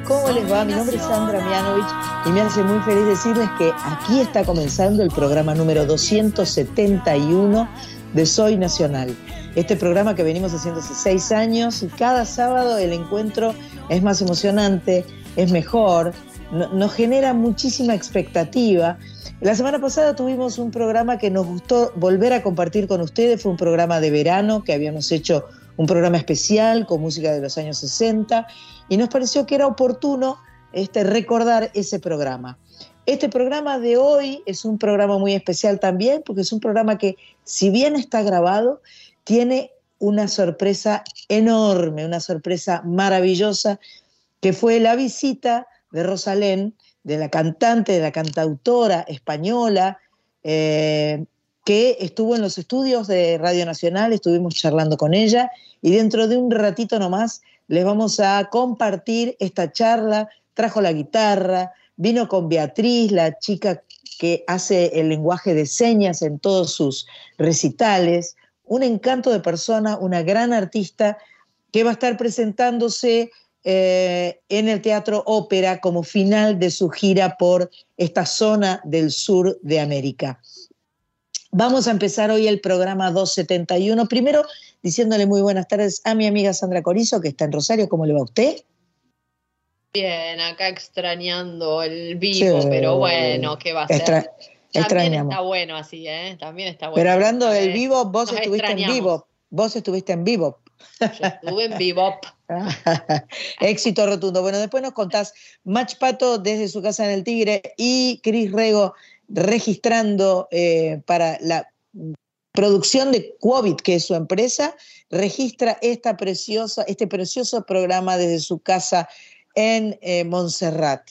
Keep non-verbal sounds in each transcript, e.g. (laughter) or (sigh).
¿Cómo les va? Mi nombre es Sandra Mianovich y me hace muy feliz decirles que aquí está comenzando el programa número 271 de Soy Nacional. Este programa que venimos haciendo hace seis años y cada sábado el encuentro es más emocionante, es mejor, nos genera muchísima expectativa. La semana pasada tuvimos un programa que nos gustó volver a compartir con ustedes, fue un programa de verano que habíamos hecho un programa especial con música de los años 60 y nos pareció que era oportuno este, recordar ese programa. Este programa de hoy es un programa muy especial también porque es un programa que si bien está grabado, tiene una sorpresa enorme, una sorpresa maravillosa, que fue la visita de Rosalén, de la cantante, de la cantautora española, eh, que estuvo en los estudios de Radio Nacional, estuvimos charlando con ella y dentro de un ratito nomás les vamos a compartir esta charla, trajo la guitarra, vino con Beatriz, la chica que hace el lenguaje de señas en todos sus recitales, un encanto de persona, una gran artista que va a estar presentándose eh, en el Teatro Ópera como final de su gira por esta zona del sur de América. Vamos a empezar hoy el programa 271. Primero, diciéndole muy buenas tardes a mi amiga Sandra Corizo, que está en Rosario. ¿Cómo le va a usted? Bien, acá extrañando el vivo, pero bueno, ¿qué va a ser? También está bueno así, ¿eh? También está bueno. Pero hablando del vivo, vos estuviste en vivo. Vos estuviste en vivo. Yo estuve en vivo. (laughs) Éxito rotundo. Bueno, después nos contás Mach Pato desde su casa en el Tigre y Cris Rego registrando eh, para la producción de Quovit, que es su empresa, registra esta preciosa, este precioso programa desde su casa en eh, Montserrat.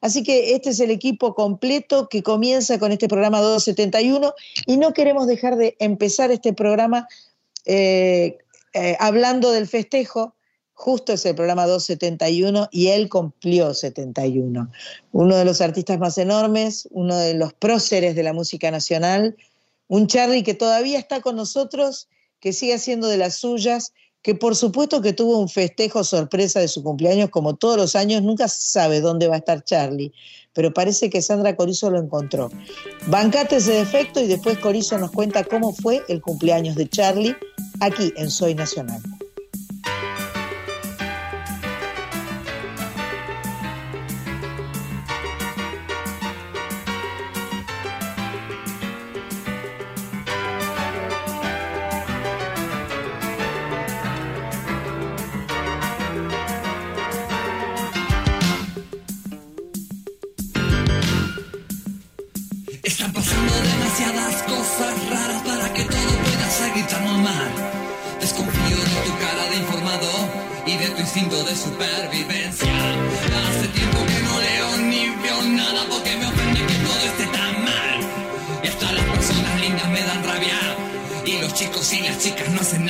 Así que este es el equipo completo que comienza con este programa 271 y no queremos dejar de empezar este programa eh, eh, hablando del festejo. Justo es el programa 271 y él cumplió 71. Uno de los artistas más enormes, uno de los próceres de la música nacional, un Charlie que todavía está con nosotros, que sigue haciendo de las suyas que por supuesto que tuvo un festejo sorpresa de su cumpleaños, como todos los años, nunca se sabe dónde va a estar Charlie, pero parece que Sandra Corizo lo encontró. Bancate ese defecto y después Corizo nos cuenta cómo fue el cumpleaños de Charlie aquí en Soy Nacional. Y las chicas no hacen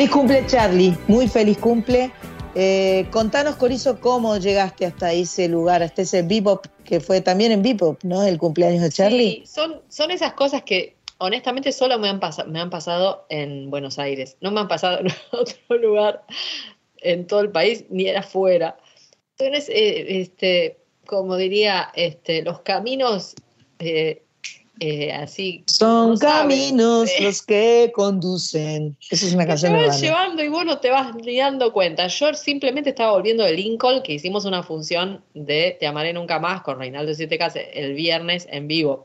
Feliz cumple, Charlie. Muy feliz cumple. Eh, contanos, Corizo, cómo llegaste hasta ese lugar, hasta ese bebop, que fue también en bebop, ¿no? El cumpleaños de Charlie. Sí, son, son esas cosas que honestamente solo me han, me han pasado en Buenos Aires. No me han pasado en (laughs) otro lugar en todo el país, ni afuera. Entonces, eh, este, como diría, este, los caminos eh, eh, así. Son caminos los que conducen. Esa es una (laughs) canción. Te vas llevando y vos no te vas ni dando cuenta. Yo simplemente estaba volviendo de Lincoln, que hicimos una función de Te amaré nunca más con Reinaldo Siete Casas el viernes en vivo.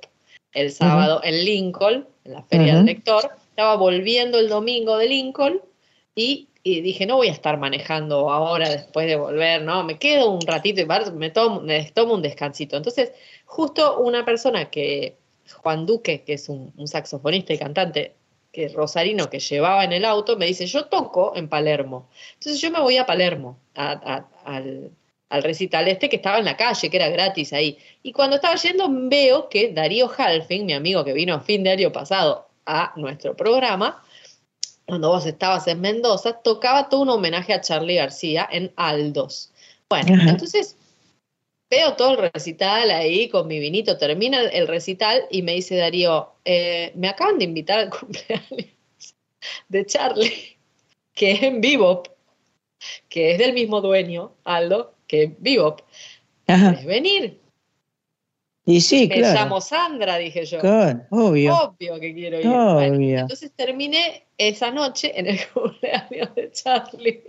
El sábado en Lincoln, en la Feria del Lector. Estaba volviendo el domingo de Lincoln y, dije, no voy a estar manejando ahora después de volver, ¿no? Me quedo un ratito y me tomo, me tomo un descansito. Entonces, justo una persona que Juan Duque, que es un, saxofonista y cantante que rosarino que llevaba en el auto, me dice, yo toco en Palermo. Entonces yo me voy a Palermo, al, al, recital este que estaba en la calle, que era gratis ahí. Y cuando estaba yendo veo que Darío Halfing, mi amigo que vino a fin de año pasado a nuestro programa, cuando vos estabas en Mendoza, tocaba todo un homenaje a Charlie García en Aldos. Bueno, entonces veo todo el recital ahí con mi vinito, termina el recital y me dice Darío, eh, me acaban de invitar al (laughs) cumpleaños de Charlie, que es en Bebop, que es del mismo dueño, Aldo, que es Bebop. ¿Quieres venir? Y sí, Me llamo Sandra, dije yo. obvio. Obvio que quiero ir. entonces terminé esa noche en el (laughs) cumpleaños de Charlie.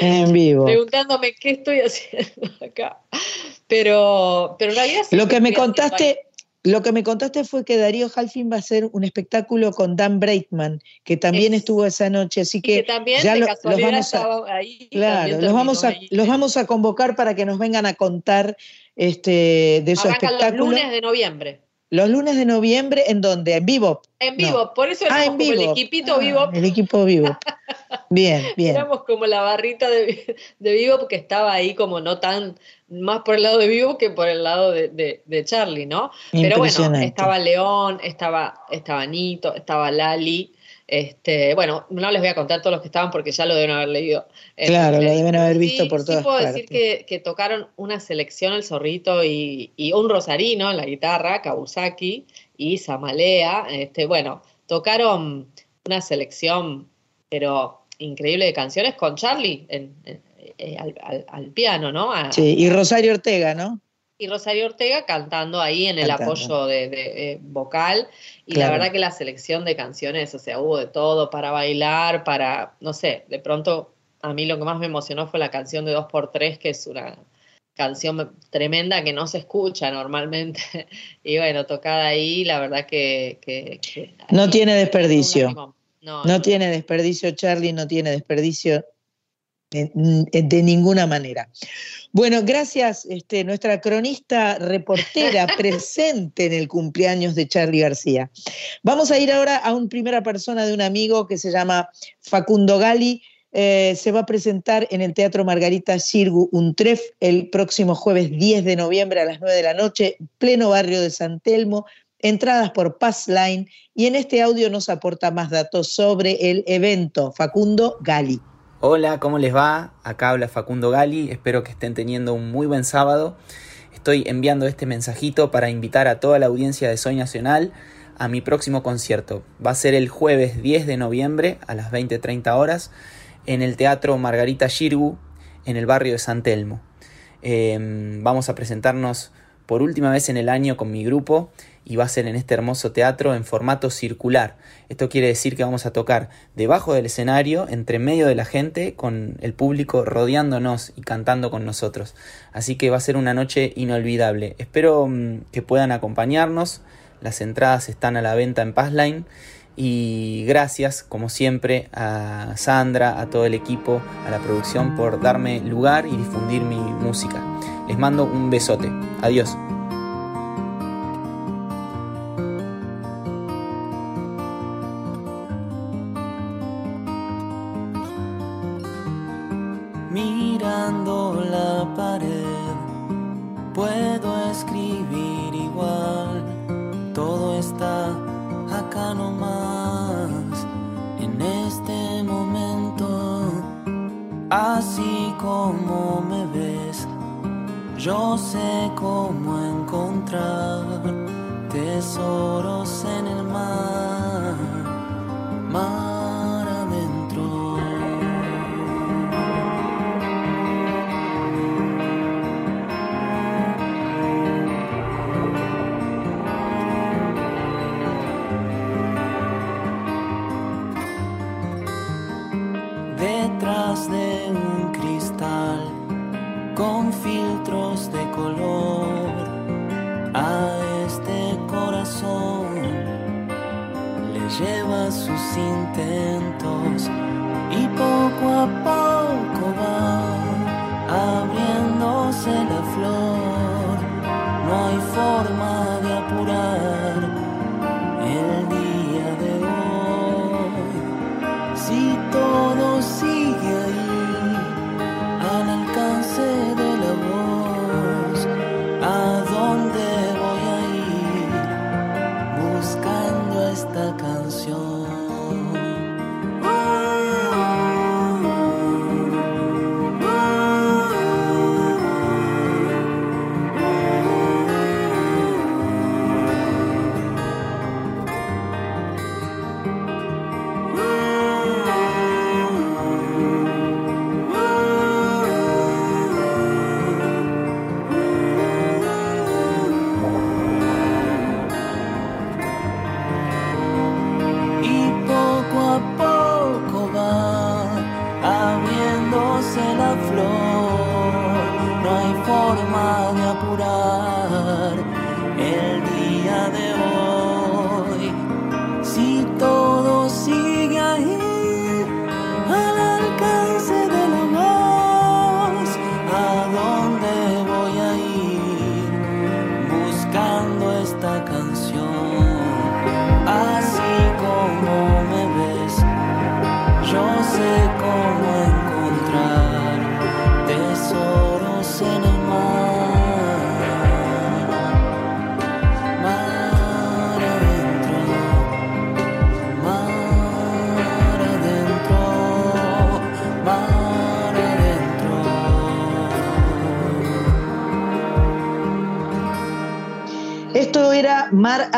En vivo. Preguntándome qué estoy haciendo acá. Pero, pero en realidad Lo que me contaste. Lo que me contaste fue que Darío Halfin va a hacer un espectáculo con Dan Breitman, que también estuvo esa noche, así que, también ya los vamos a, ahí, claro, los vamos a, los vamos a convocar para que nos vengan a contar este, de su espectáculo. los lunes de noviembre. Los lunes de noviembre, ¿en dónde? ¿En vivo? En vivo, por eso ah, éramos como el equipito vivo. Ah, el equipo vivo. (laughs) Bien, bien. Éramos como la barrita de, de vivo porque estaba ahí como no tan, más por el lado de vivo que por el lado de, de, Charlie, ¿no? Pero bueno, estaba León, estaba, estaba Nito, estaba Lali, este, bueno, no les voy a contar todos los que estaban porque ya lo deben haber leído. Claro, lo deben haber visto por todas sí puedo decir que, tocaron una selección El Zorrito y, un Rosarino en la guitarra, Kawasaki y Samalea. Este, bueno, tocaron una selección, pero increíble de canciones con Charlie eh, al, piano, ¿no? sí, y Rosario Ortega, ¿no? Y Rosario Ortega cantando ahí en el apoyo de, eh, vocal. Y la verdad que la selección de canciones, o sea, hubo de todo para bailar, para, no sé, de pronto a mí lo que más me emocionó fue la canción de 2x3, que es una canción tremenda que no se escucha normalmente. (laughs) y bueno, tocada ahí, la verdad que... no tiene desperdicio. No, no tiene desperdicio, Charlie, no tiene desperdicio de ninguna manera. Bueno, gracias, este, nuestra cronista reportera (laughs) presente en el cumpleaños de Charlie García. Vamos a ir ahora a una primera persona de un amigo que se llama Facundo Gali. Eh, se va a presentar en el Teatro Margarita Sirgu Untref el próximo jueves 10 de noviembre a las 9 de la noche, pleno barrio de San Telmo, entradas por Passline y en este audio nos aporta más datos sobre el evento. Facundo Gali. Hola, ¿cómo les va? Acá habla Facundo Gali, espero que estén teniendo un muy buen sábado. Estoy enviando este mensajito para invitar a toda la audiencia de Soy Nacional a mi próximo concierto. Va a ser el jueves 10 de noviembre a las 20.30 horas en el Teatro Margarita Shirgu en el barrio de San Telmo. Em, vamos a presentarnos por última vez en el año con mi grupo y va a ser en este hermoso teatro en formato circular. Esto quiere decir que vamos a tocar debajo del escenario, entre medio de la gente, con el público rodeándonos y cantando con nosotros. Así que va a ser una noche inolvidable. Espero mm, que puedan acompañarnos. Las entradas están a la venta en Passline. Y gracias, como siempre, a Sandra, a todo el equipo, a la producción por darme lugar y difundir mi música. Les mando un besote. Adiós. Yo sé cómo encontrar tesoros en el mar, intentos y poco a poco va abriéndose la flor. No hay forma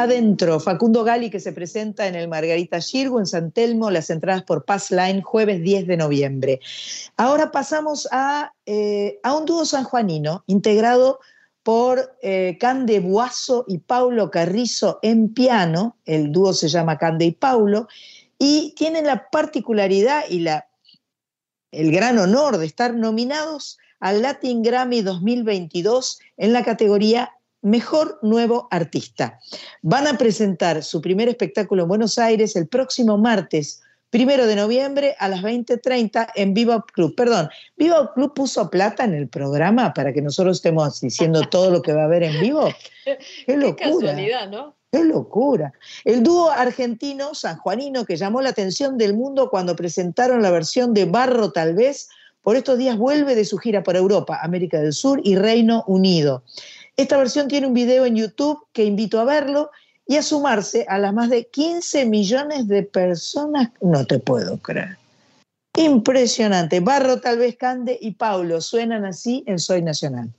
Adentro, Facundo Gali que se presenta en el Margarita Girgo en San Telmo, las entradas por Passline, jueves 10 de noviembre. Ahora pasamos a, eh, a un dúo sanjuanino integrado por eh, Cande Buazo y Paulo Carrizo en piano, el dúo se llama Cande y Paulo, y tienen la particularidad y la, el gran honor de estar nominados al Latin Grammy 2022 en la categoría Mejor Nuevo Artista. Van a presentar su primer espectáculo en Buenos Aires el próximo martes primero de noviembre a las 20.30 en Viva Club. Perdón, Viva Club puso plata en el programa para que nosotros estemos diciendo (laughs) todo lo que va a haber en vivo. Qué locura. Qué casualidad, ¿no? ¡Qué locura! El dúo argentino sanjuanino que llamó la atención del mundo cuando presentaron la versión de Barro tal vez, por estos días vuelve de su gira por Europa, América del Sur y Reino Unido. Esta versión tiene un video en YouTube que invito a verlo y a sumarse a las más de 15 millones de personas. No te puedo creer. Impresionante. Barro tal vez Cande y Paulo suenan así en Soy Nacional.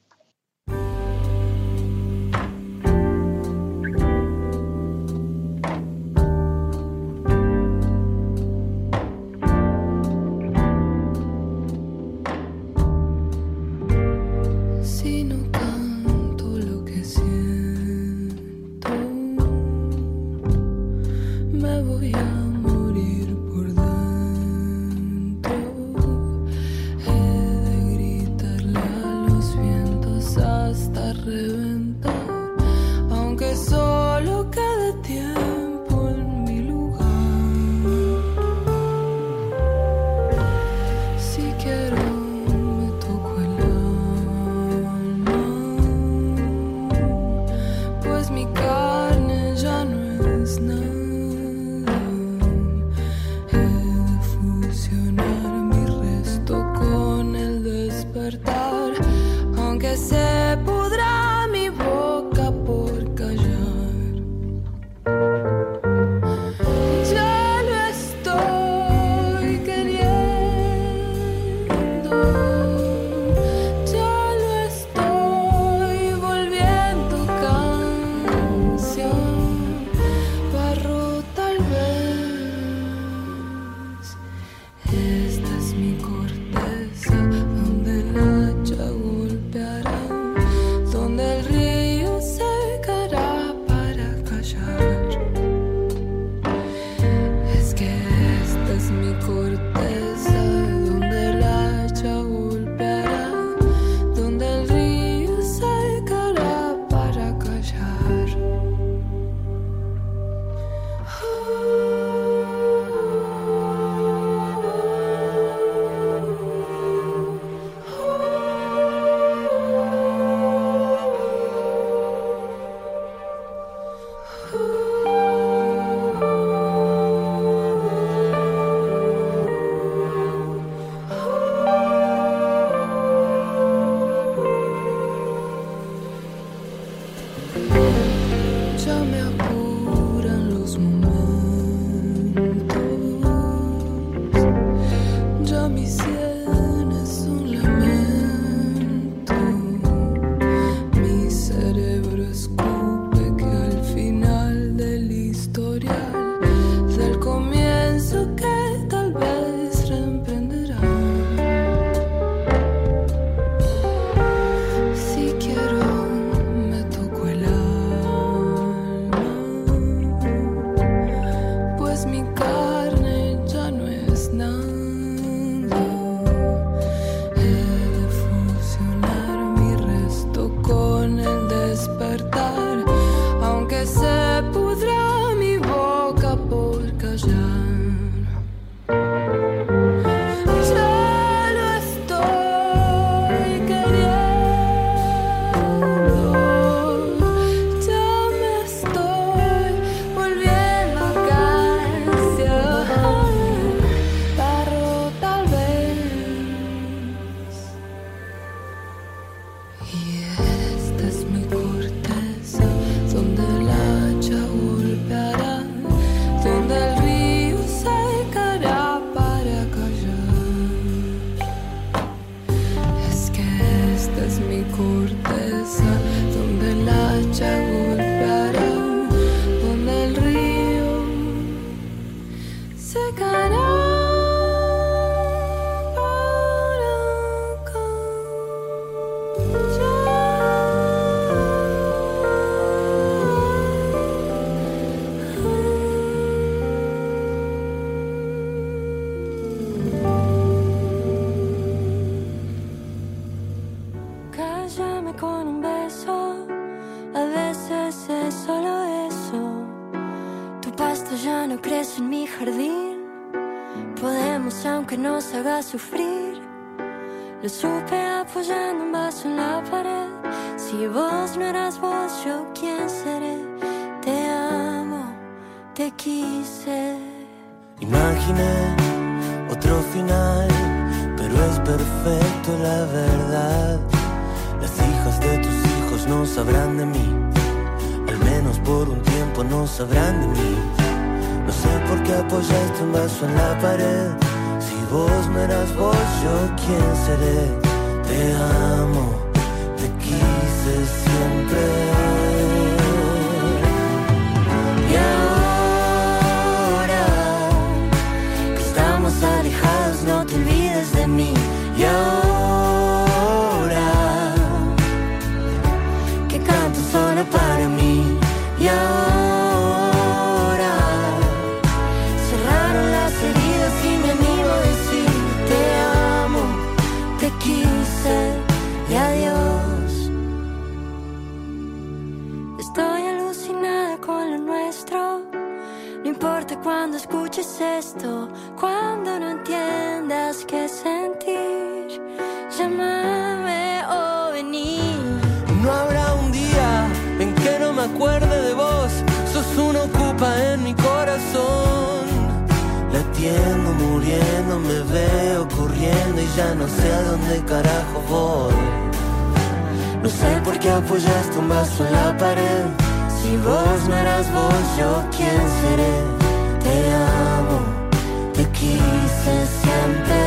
Qué apoyaste un vaso en la pared. Si vos no eras vos, yo quién seré. Te amo, te quise siempre. Ya no sé a dónde carajo voy. No sé por qué apoyaste un vaso en la pared. Si vos no eras vos, yo quién seré. Te amo, te quise siempre.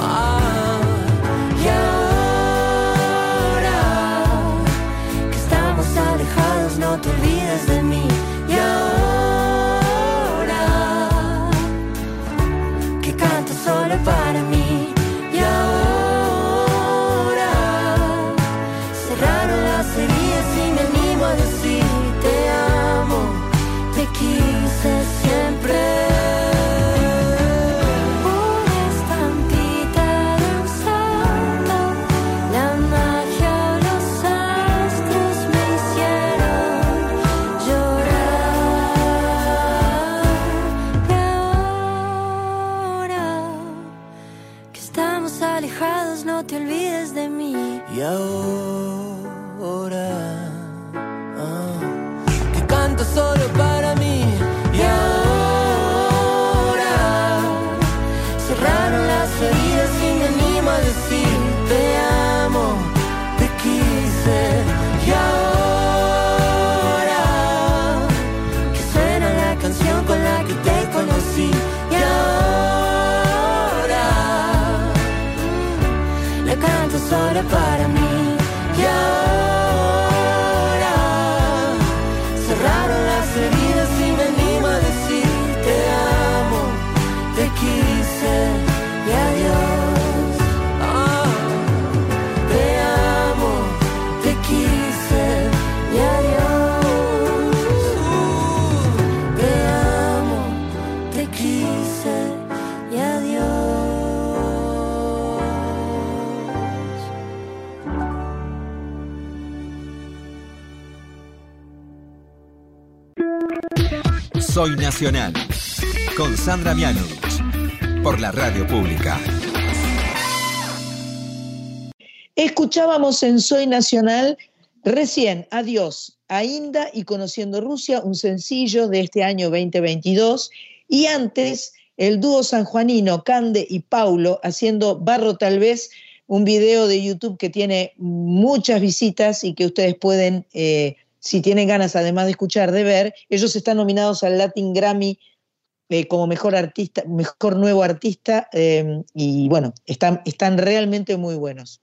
Ah, y ahora que estamos alejados, no te olvides de mí. Y ahora que canto solo para Soy Nacional. Con Sandra Mianovich. Por la radio pública. Escuchábamos en Soy Nacional recién Adiós, Ainda y Conociendo Rusia, un sencillo de este año 2022. Y antes, el dúo sanjuanino Cande y Paulo haciendo Barro Tal vez, un video de YouTube que tiene muchas visitas y que ustedes pueden, eh, si tienen ganas además de escuchar, de ver. Ellos están nominados al Latin Grammy eh, como mejor artista, mejor nuevo artista, eh, y bueno, están, están realmente muy buenos.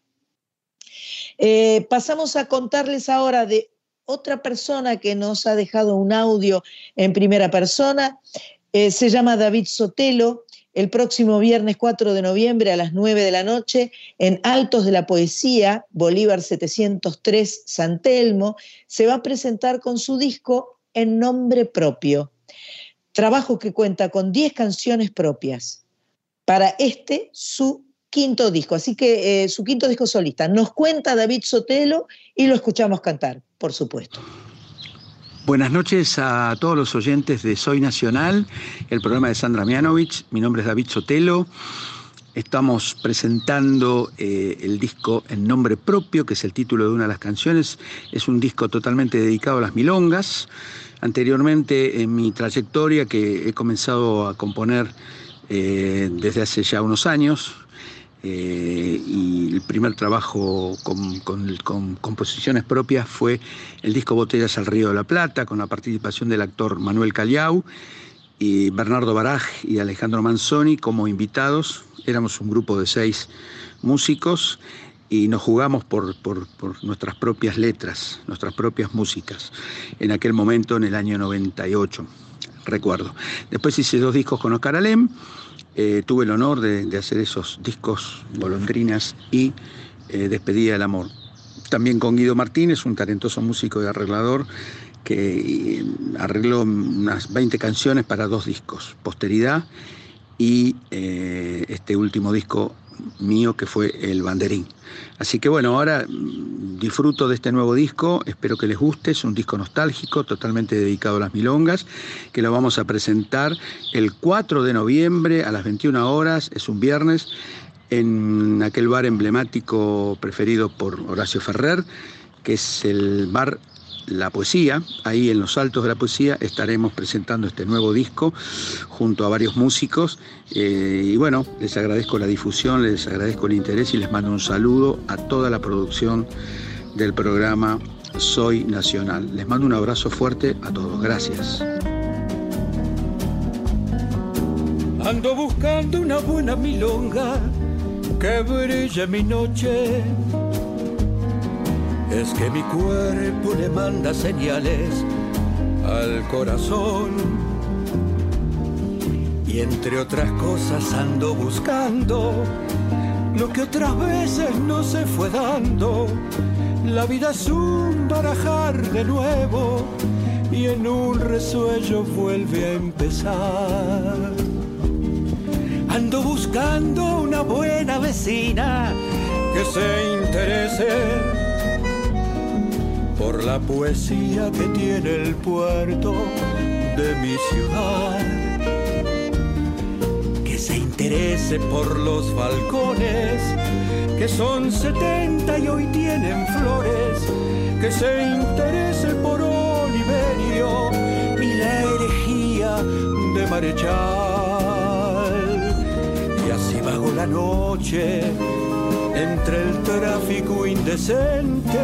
Eh, pasamos a contarles ahora de otra persona que nos ha dejado un audio en primera persona. Se llama David Sotelo. El próximo viernes 4 de noviembre a las 9 de la noche en Altos de la Poesía, Bolívar 703, San Telmo, se va a presentar con su disco En Nombre Propio. Trabajo que cuenta con 10 canciones propias. Para este, su quinto disco, así que eh, su quinto disco solista. Nos cuenta David Sotelo y lo escuchamos cantar, por supuesto. Buenas noches a todos los oyentes de Soy Nacional, el programa de Sandra Mianovich. Mi nombre es David Sotelo. Estamos presentando eh, el disco en nombre propio, que es el título de una de las canciones. Es un disco totalmente dedicado a las milongas. Anteriormente en mi trayectoria, que he comenzado a componer eh, desde hace ya unos años, eh, y el primer trabajo con, composiciones propias fue el disco Botellas al Río de la Plata, con la participación del actor Manuel Callao y Bernardo Baraj y Alejandro Manzoni como invitados. Éramos un grupo de seis músicos y nos jugamos por, por, nuestras propias letras, nuestras propias músicas, en aquel momento, en el año 98, recuerdo. Después hice dos discos con Oscar Alem eh, tuve el honor de, hacer esos discos, Golondrinas y eh, Despedida del Amor. También con Guido Martínez, un talentoso músico y arreglador que eh, arregló unas 20 canciones para dos discos, Posteridad y este último disco mío que fue El Banderín. Así que bueno, ahora mm, disfruto de este nuevo disco, espero que les guste, es un disco nostálgico, totalmente dedicado a las milongas, que lo vamos a presentar el 4 de noviembre a las 21 horas, es un viernes, en aquel bar emblemático preferido por Horacio Ferrer, que es el bar la poesía. Ahí en los altos de la poesía estaremos presentando este nuevo disco junto a varios músicos. Eh, y bueno, les agradezco la difusión, les agradezco el interés y les mando un saludo a toda la producción del programa Soy Nacional. Les mando un abrazo fuerte a todos. Gracias. Ando buscando una buena milonga que brille mi noche es que mi cuerpo le manda señales al corazón. Y entre otras cosas ando buscando lo que otras veces no se fue dando. La vida es un barajar de nuevo y en un resuello vuelve a empezar. Ando buscando una buena vecina que se interese por la poesía que tiene el puerto de mi ciudad. Que se interese por los balcones, que son 70 y hoy tienen flores. Que se interese por Oliverio y la herejía de Marechal. Y así vago la noche entre el tráfico indecente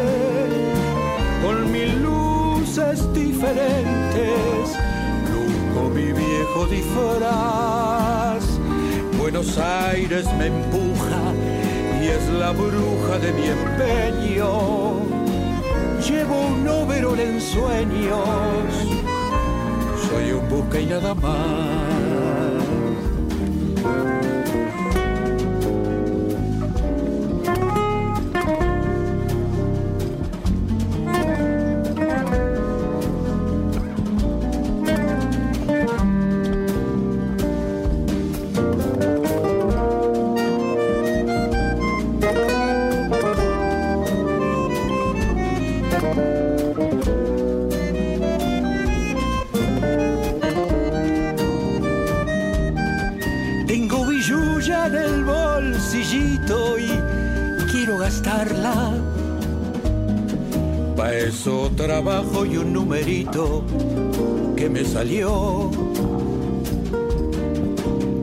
con mil luces diferentes, lujo mi viejo disfraz. Buenos Aires me empuja y es la bruja de mi empeño. Llevo un overol en sueños, soy un busca y nada más. Trabajo y un numerito que me salió.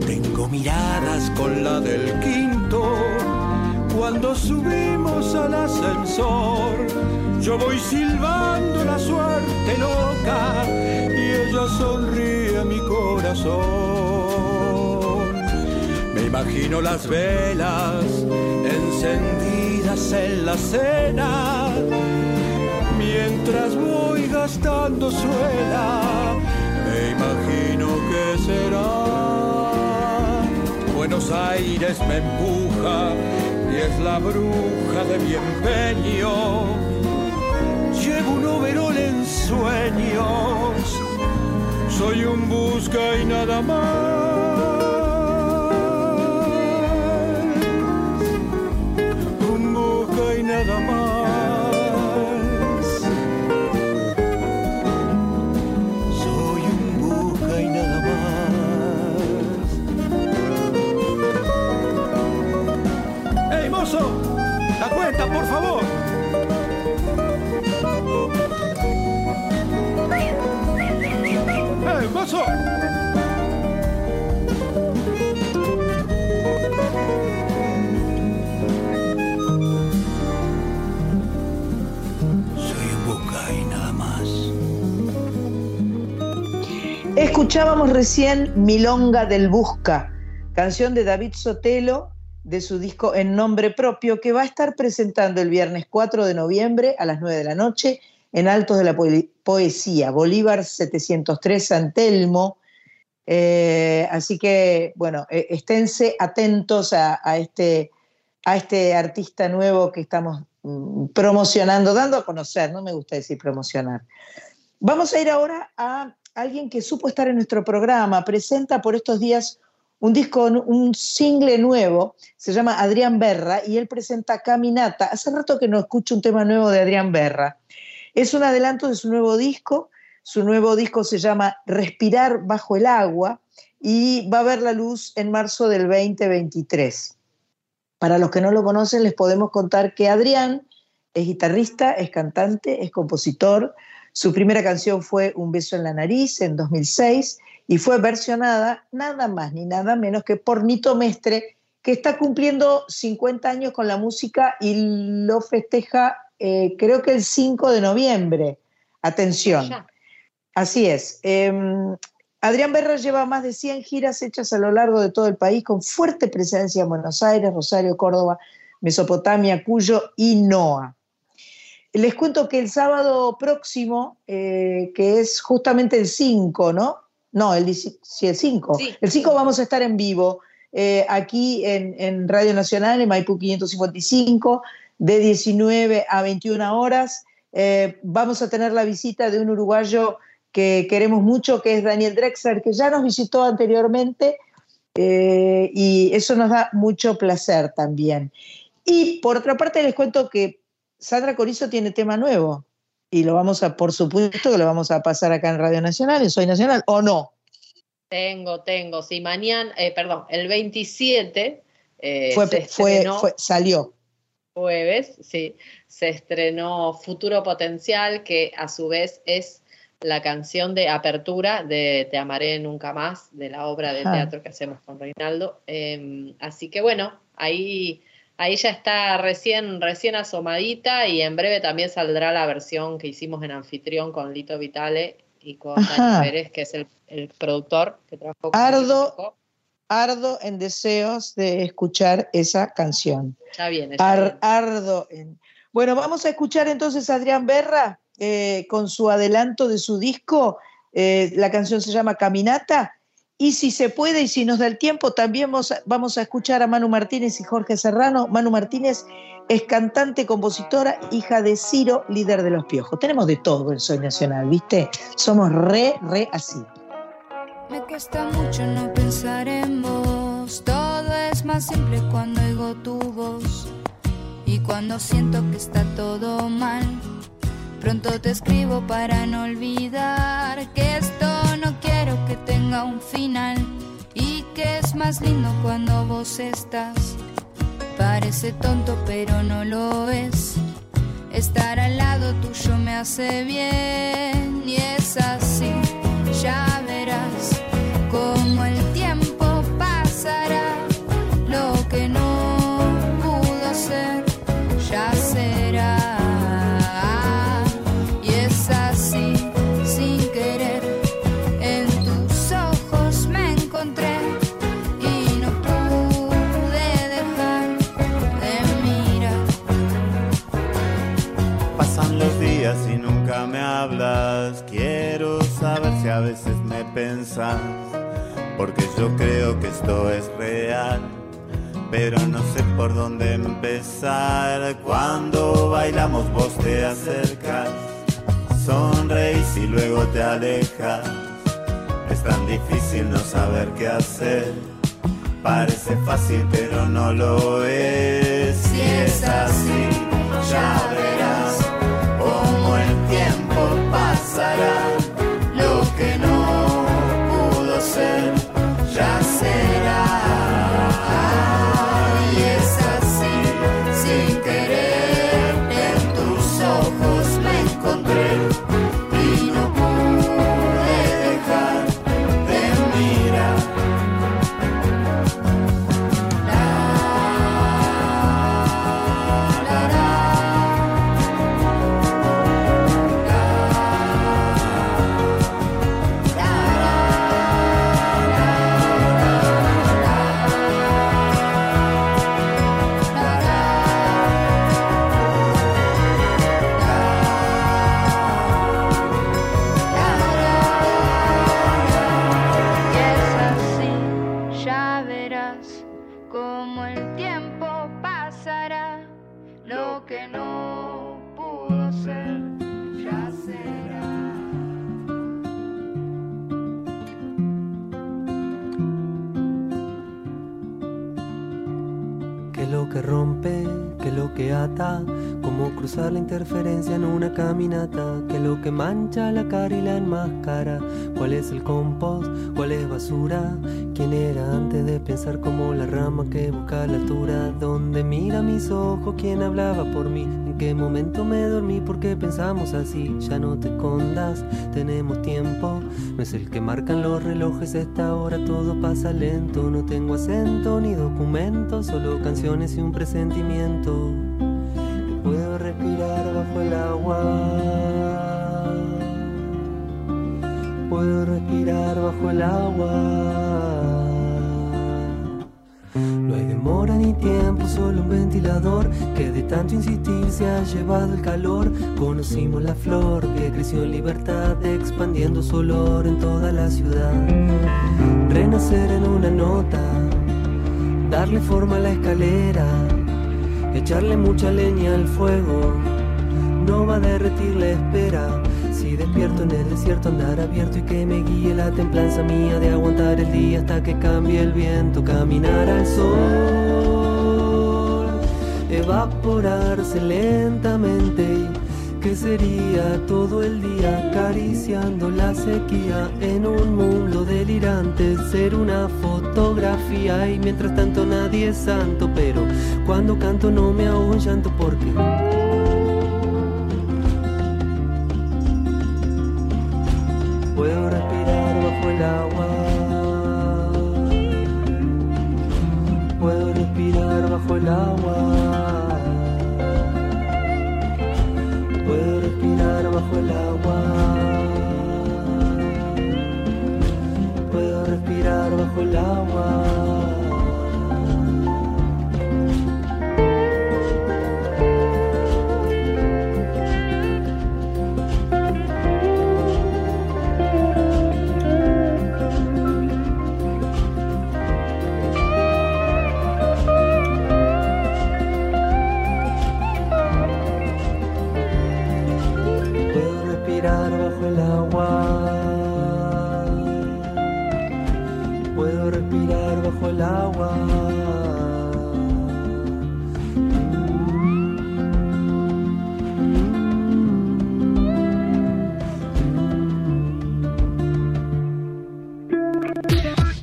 Tengo miradas con la del quinto cuando subimos al ascensor. Yo voy silbando la suerte loca y ella sonríe a mi corazón. Me imagino las velas encendidas en la cena mientras voy gastando suela, me imagino que será. Buenos Aires me empuja y es la bruja de mi empeño. Llevo un overol en sueños, soy un busca y nada más. Escuchábamos recién Milonga del Busca, canción de David Sotelo de su disco En Nombre Propio, que va a estar presentando el viernes 4 de noviembre a las 9 de la noche en Altos de la Poesía, Bolívar 703 San Telmo. Eh, así que, bueno, eh, esténse atentos a, este, a este artista nuevo que estamos mm, promocionando, dando a conocer, no me gusta decir promocionar. Vamos a ir ahora a alguien que supo estar en nuestro programa, presenta por estos días un disco, un single nuevo, se llama Adrián Berra y él presenta Caminata. Hace rato que no escucho un tema nuevo de Adrián Berra. Es un adelanto de su nuevo disco. Su nuevo disco se llama Respirar bajo el agua y va a ver la luz en marzo del 2023. Para los que no lo conocen, les podemos contar que Adrián es guitarrista, es cantante, es compositor. Su primera canción fue Un beso en la nariz en 2006 y fue versionada nada más ni nada menos que por Nito Mestre, que está cumpliendo 50 años con la música y lo festeja eh, creo que el 5 de noviembre. Atención. Así es. Em, Adrián Berra lleva más de 100 giras hechas a lo largo de todo el país, con fuerte presencia en Buenos Aires, Rosario, Córdoba, Mesopotamia, Cuyo y Noa. Les cuento que el sábado próximo, eh, que es justamente el 5, ¿no? No, el, el 5. El 5 vamos a estar en vivo eh, aquí en, en, Radio Nacional, en Maipú 555 de 19 a 21 horas. Eh, vamos a tener la visita de un uruguayo que queremos mucho, que es Daniel Drexler, que ya nos visitó anteriormente y eso nos da mucho placer también. Y por otra parte les cuento que Sandra Corizo tiene tema nuevo y lo vamos a, por supuesto que lo vamos a pasar acá en Radio Nacional, en Soy Nacional, ¿o no? Tengo, tengo, sí, mañana, eh, perdón, el 27 fue, fue, fue, salió jueves, sí, se estrenó Futuro Potencial, que a su vez es la canción de apertura de Te amaré nunca más, de la obra de teatro que hacemos con Reinaldo. Em, así que bueno, ahí, ahí ya está recién, recién asomadita y en breve también saldrá la versión que hicimos en Anfitrión con Lito Vitale y con Dani Pérez, que es el, productor que trabajó con Ardo, ardo en deseos de escuchar esa canción. Ya viene. Ardo en... Bueno, vamos a escuchar entonces a Adrián Berra eh, con su adelanto de su disco. Eh, la canción se llama Caminata. Y si se puede y si nos da el tiempo, también vamos a escuchar a Manu Martínez y Jorge Serrano. Manu Martínez es cantante, compositora, hija de Ciro, líder de Los Piojos. Tenemos de todo en Soy Nacional, ¿viste? Somos re, re así. Me cuesta mucho no pensar en vos. Todo es más simple cuando oigo tu voz. Y cuando siento que está todo mal, pronto te escribo para no olvidar que esto no quiero que tenga un final. Y que es más lindo cuando vos estás. Parece tonto, pero no lo es. Estar al lado tuyo me hace bien y es así, ya verás. Como el a veces me pensas porque yo creo que esto es real. Pero no sé por dónde empezar. Cuando bailamos vos te acercas, sonreís y luego te alejas. Es tan difícil no saber qué hacer. Parece fácil pero no lo es. Si es así, mancha la cara y la enmascara, cuál es el compost, cuál es basura, quién era antes de pensar como la rama que busca la altura, donde mira mis ojos, quién hablaba por mí, en qué momento me dormí, porque pensamos así, ya no te escondas, tenemos tiempo, no es el que marcan los relojes, esta hora todo pasa lento, no tengo acento ni documento, solo canciones y un presentimiento. Llevado el calor. Conocimos la flor que creció en libertad, expandiendo su olor en toda la ciudad. Renacer en una nota, darle forma a la escalera, echarle mucha leña al fuego. No va a derretir la espera despierto en el desierto, andar abierto y que me guíe la templanza mía de aguantar el día hasta que cambie el viento, caminar al sol, evaporarse lentamente. Que sería todo el día acariciando la sequía en un mundo delirante? Ser una fotografía y mientras tanto nadie es santo, pero cuando canto no me ahogo en llanto porque agua. Puedo respirar bajo el agua.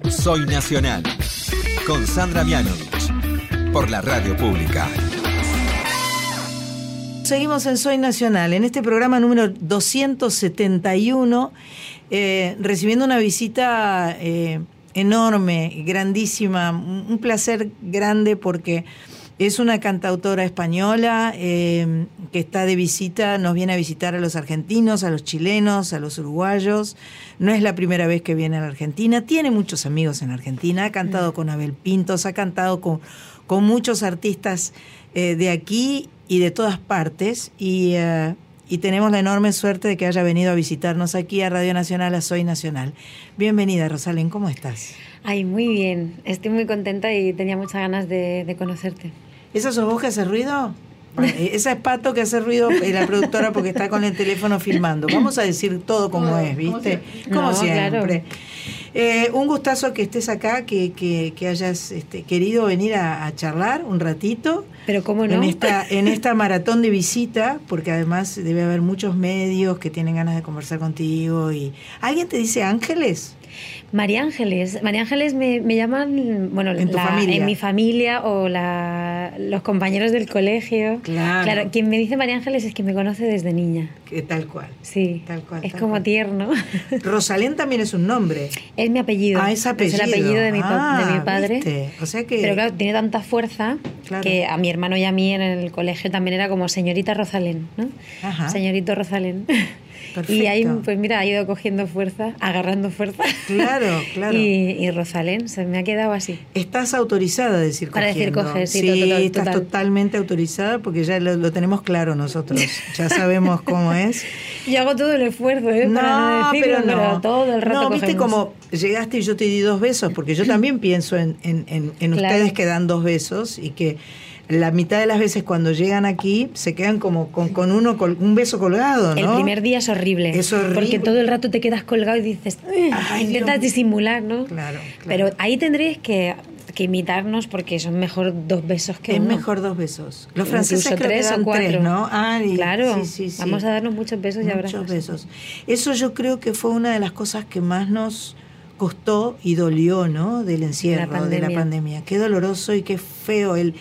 Soy Nacional, con Sandra Mianovich, por la radio pública. Seguimos en Soy Nacional, en este programa número 271, eh, recibiendo una visita eh, enorme, grandísima, un placer grande porque es una cantautora española eh, que está de visita, nos viene a visitar a los argentinos, a los chilenos, a los uruguayos. No es la primera vez que viene a la Argentina, tiene muchos amigos en Argentina, ha cantado mm. con Abel Pintos, ha cantado con, con muchos artistas eh, de aquí y de todas partes. Y, eh, y tenemos la enorme suerte de que haya venido a visitarnos aquí a Radio Nacional, a Soy Nacional. Bienvenida, Rosalén, ¿cómo estás? Ay, muy bien. Estoy muy contenta y tenía muchas ganas de conocerte. ¿Esa sos vos que hace ruido? Esa es Pato que hace ruido la productora porque está con el teléfono filmando. Vamos a decir todo como es, ¿viste? Como siempre. Eh, un gustazo que estés acá, que, que, hayas este, querido venir a, charlar un ratito. Pero cómo no. En esta, en esta maratón de visita, porque además debe haber muchos medios que tienen ganas de conversar contigo. y ¿Alguien te dice ángeles? María Ángeles. María Ángeles me, me llaman, bueno, ¿En, en mi familia o la, los compañeros del colegio. Claro. Quien me dice María Ángeles es que me conoce desde niña. Que tal cual. Sí. Tal cual. Es como tierno. (laughs) Rosalén también es un nombre. Es mi apellido. Ah, es apellido. Es el apellido de mi, de mi ah, padre. O sea que... Pero claro, tiene tanta fuerza que a mi hermano y a mí en el colegio también era como señorita Rosalén, ¿no? Ajá. Señorito Rosalén. (laughs) Y ahí, pues mira, ha ido cogiendo fuerza, agarrando fuerza. Claro, (laughs) claro. y, Rosalén, se me ha quedado así. Estás autorizada a decir Para decir coger, sí, sí estás totalmente autorizada porque ya lo, tenemos claro nosotros. (laughs) Ya sabemos cómo es. Yo hago todo el esfuerzo, ¿eh? No, Para pero no. todo el rato No, viste como llegaste y yo te di dos besos, porque yo también pienso en, en, en, ustedes que dan dos besos y que la mitad de las veces cuando llegan aquí se quedan como con, con uno con un beso colgado, ¿no? El primer día es horrible. Es horrible. Porque todo el rato te quedas colgado y dices, intentas disimular, ¿no? Claro, Pero ahí tendréis que, que imitarnos porque son mejor dos besos que es uno. Es mejor dos besos. Los franceses creo tres que o cuatro, tres, ¿no? Ah, claro. Vamos a darnos muchos besos y abrazos. Muchos besos. Eso yo creo que fue una de las cosas que más nos costó y dolió, ¿no? Del encierro, de la pandemia. Qué doloroso y qué feo el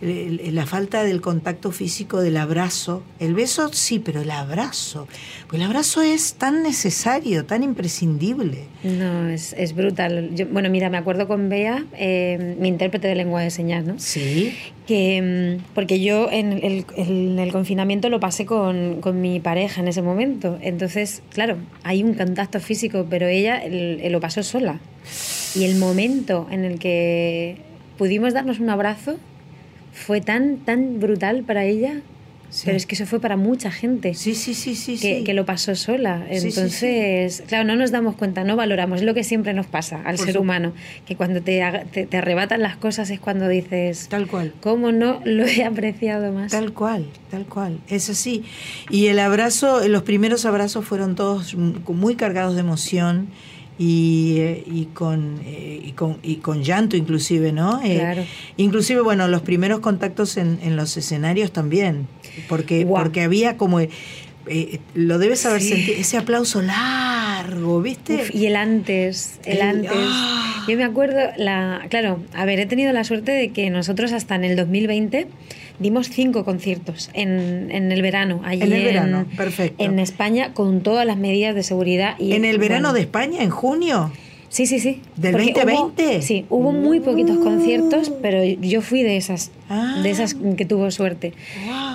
la falta del contacto físico, del abrazo. El beso sí, pero el abrazo. Pues el abrazo es tan necesario, tan imprescindible. No, es, es brutal. Yo, bueno, mira, me acuerdo con Bea, eh, mi intérprete de lengua de señas, ¿no? Sí. Que, mm, porque yo en el, en el confinamiento lo pasé con, con, mi pareja en ese momento. Entonces, claro, hay un contacto físico, pero ella lo pasó sola. Y el momento en el que pudimos darnos un abrazo, fue tan, tan brutal para ella. Pero es que eso fue para mucha gente. Sí, sí, sí, sí. Que, que lo pasó sola. Entonces, claro, no nos damos cuenta, no valoramos. Es lo que siempre nos pasa al ser humano. Que cuando te, te, arrebatan las cosas es cuando dices. Tal cual. ¿Cómo no lo he apreciado más? Tal cual, tal cual. Es así. Y el abrazo, los primeros abrazos fueron todos muy cargados de emoción y, eh, y, con, eh, y, con, y con llanto inclusive, ¿no? Eh, claro. Inclusive, bueno, los primeros contactos en, en los escenarios también, porque, porque había como... lo debes haber sentido, ese aplauso largo, ¿viste? y el antes, el, antes. ¡ah! Yo me acuerdo, la, claro, a ver, he tenido la suerte de que nosotros hasta en el 2020 dimos cinco conciertos en, en el verano. Allí en el verano, perfecto. En España, con todas las medidas de seguridad. Y, ¿En el verano de España, en junio? Sí, sí, sí. ¿Del 2020? sí, hubo muy poquitos conciertos, pero yo fui de esas, de esas que tuvo suerte.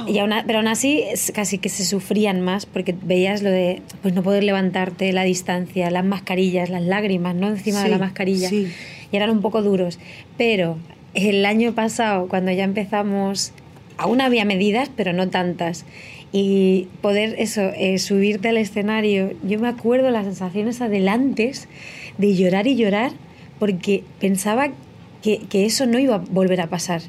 Y aún, pero aún así casi que se sufrían más porque veías lo de pues no poder levantarte, la distancia, las mascarillas, las lágrimas, ¿no? Encima de la mascarilla. Y eran un poco duros. Pero el año pasado, cuando ya empezamos aún había medidas, pero no tantas. Y poder eso, eh, subirte al escenario, yo me acuerdo las sensaciones adelantes de llorar y llorar porque pensaba que, que, eso no iba a volver a pasar.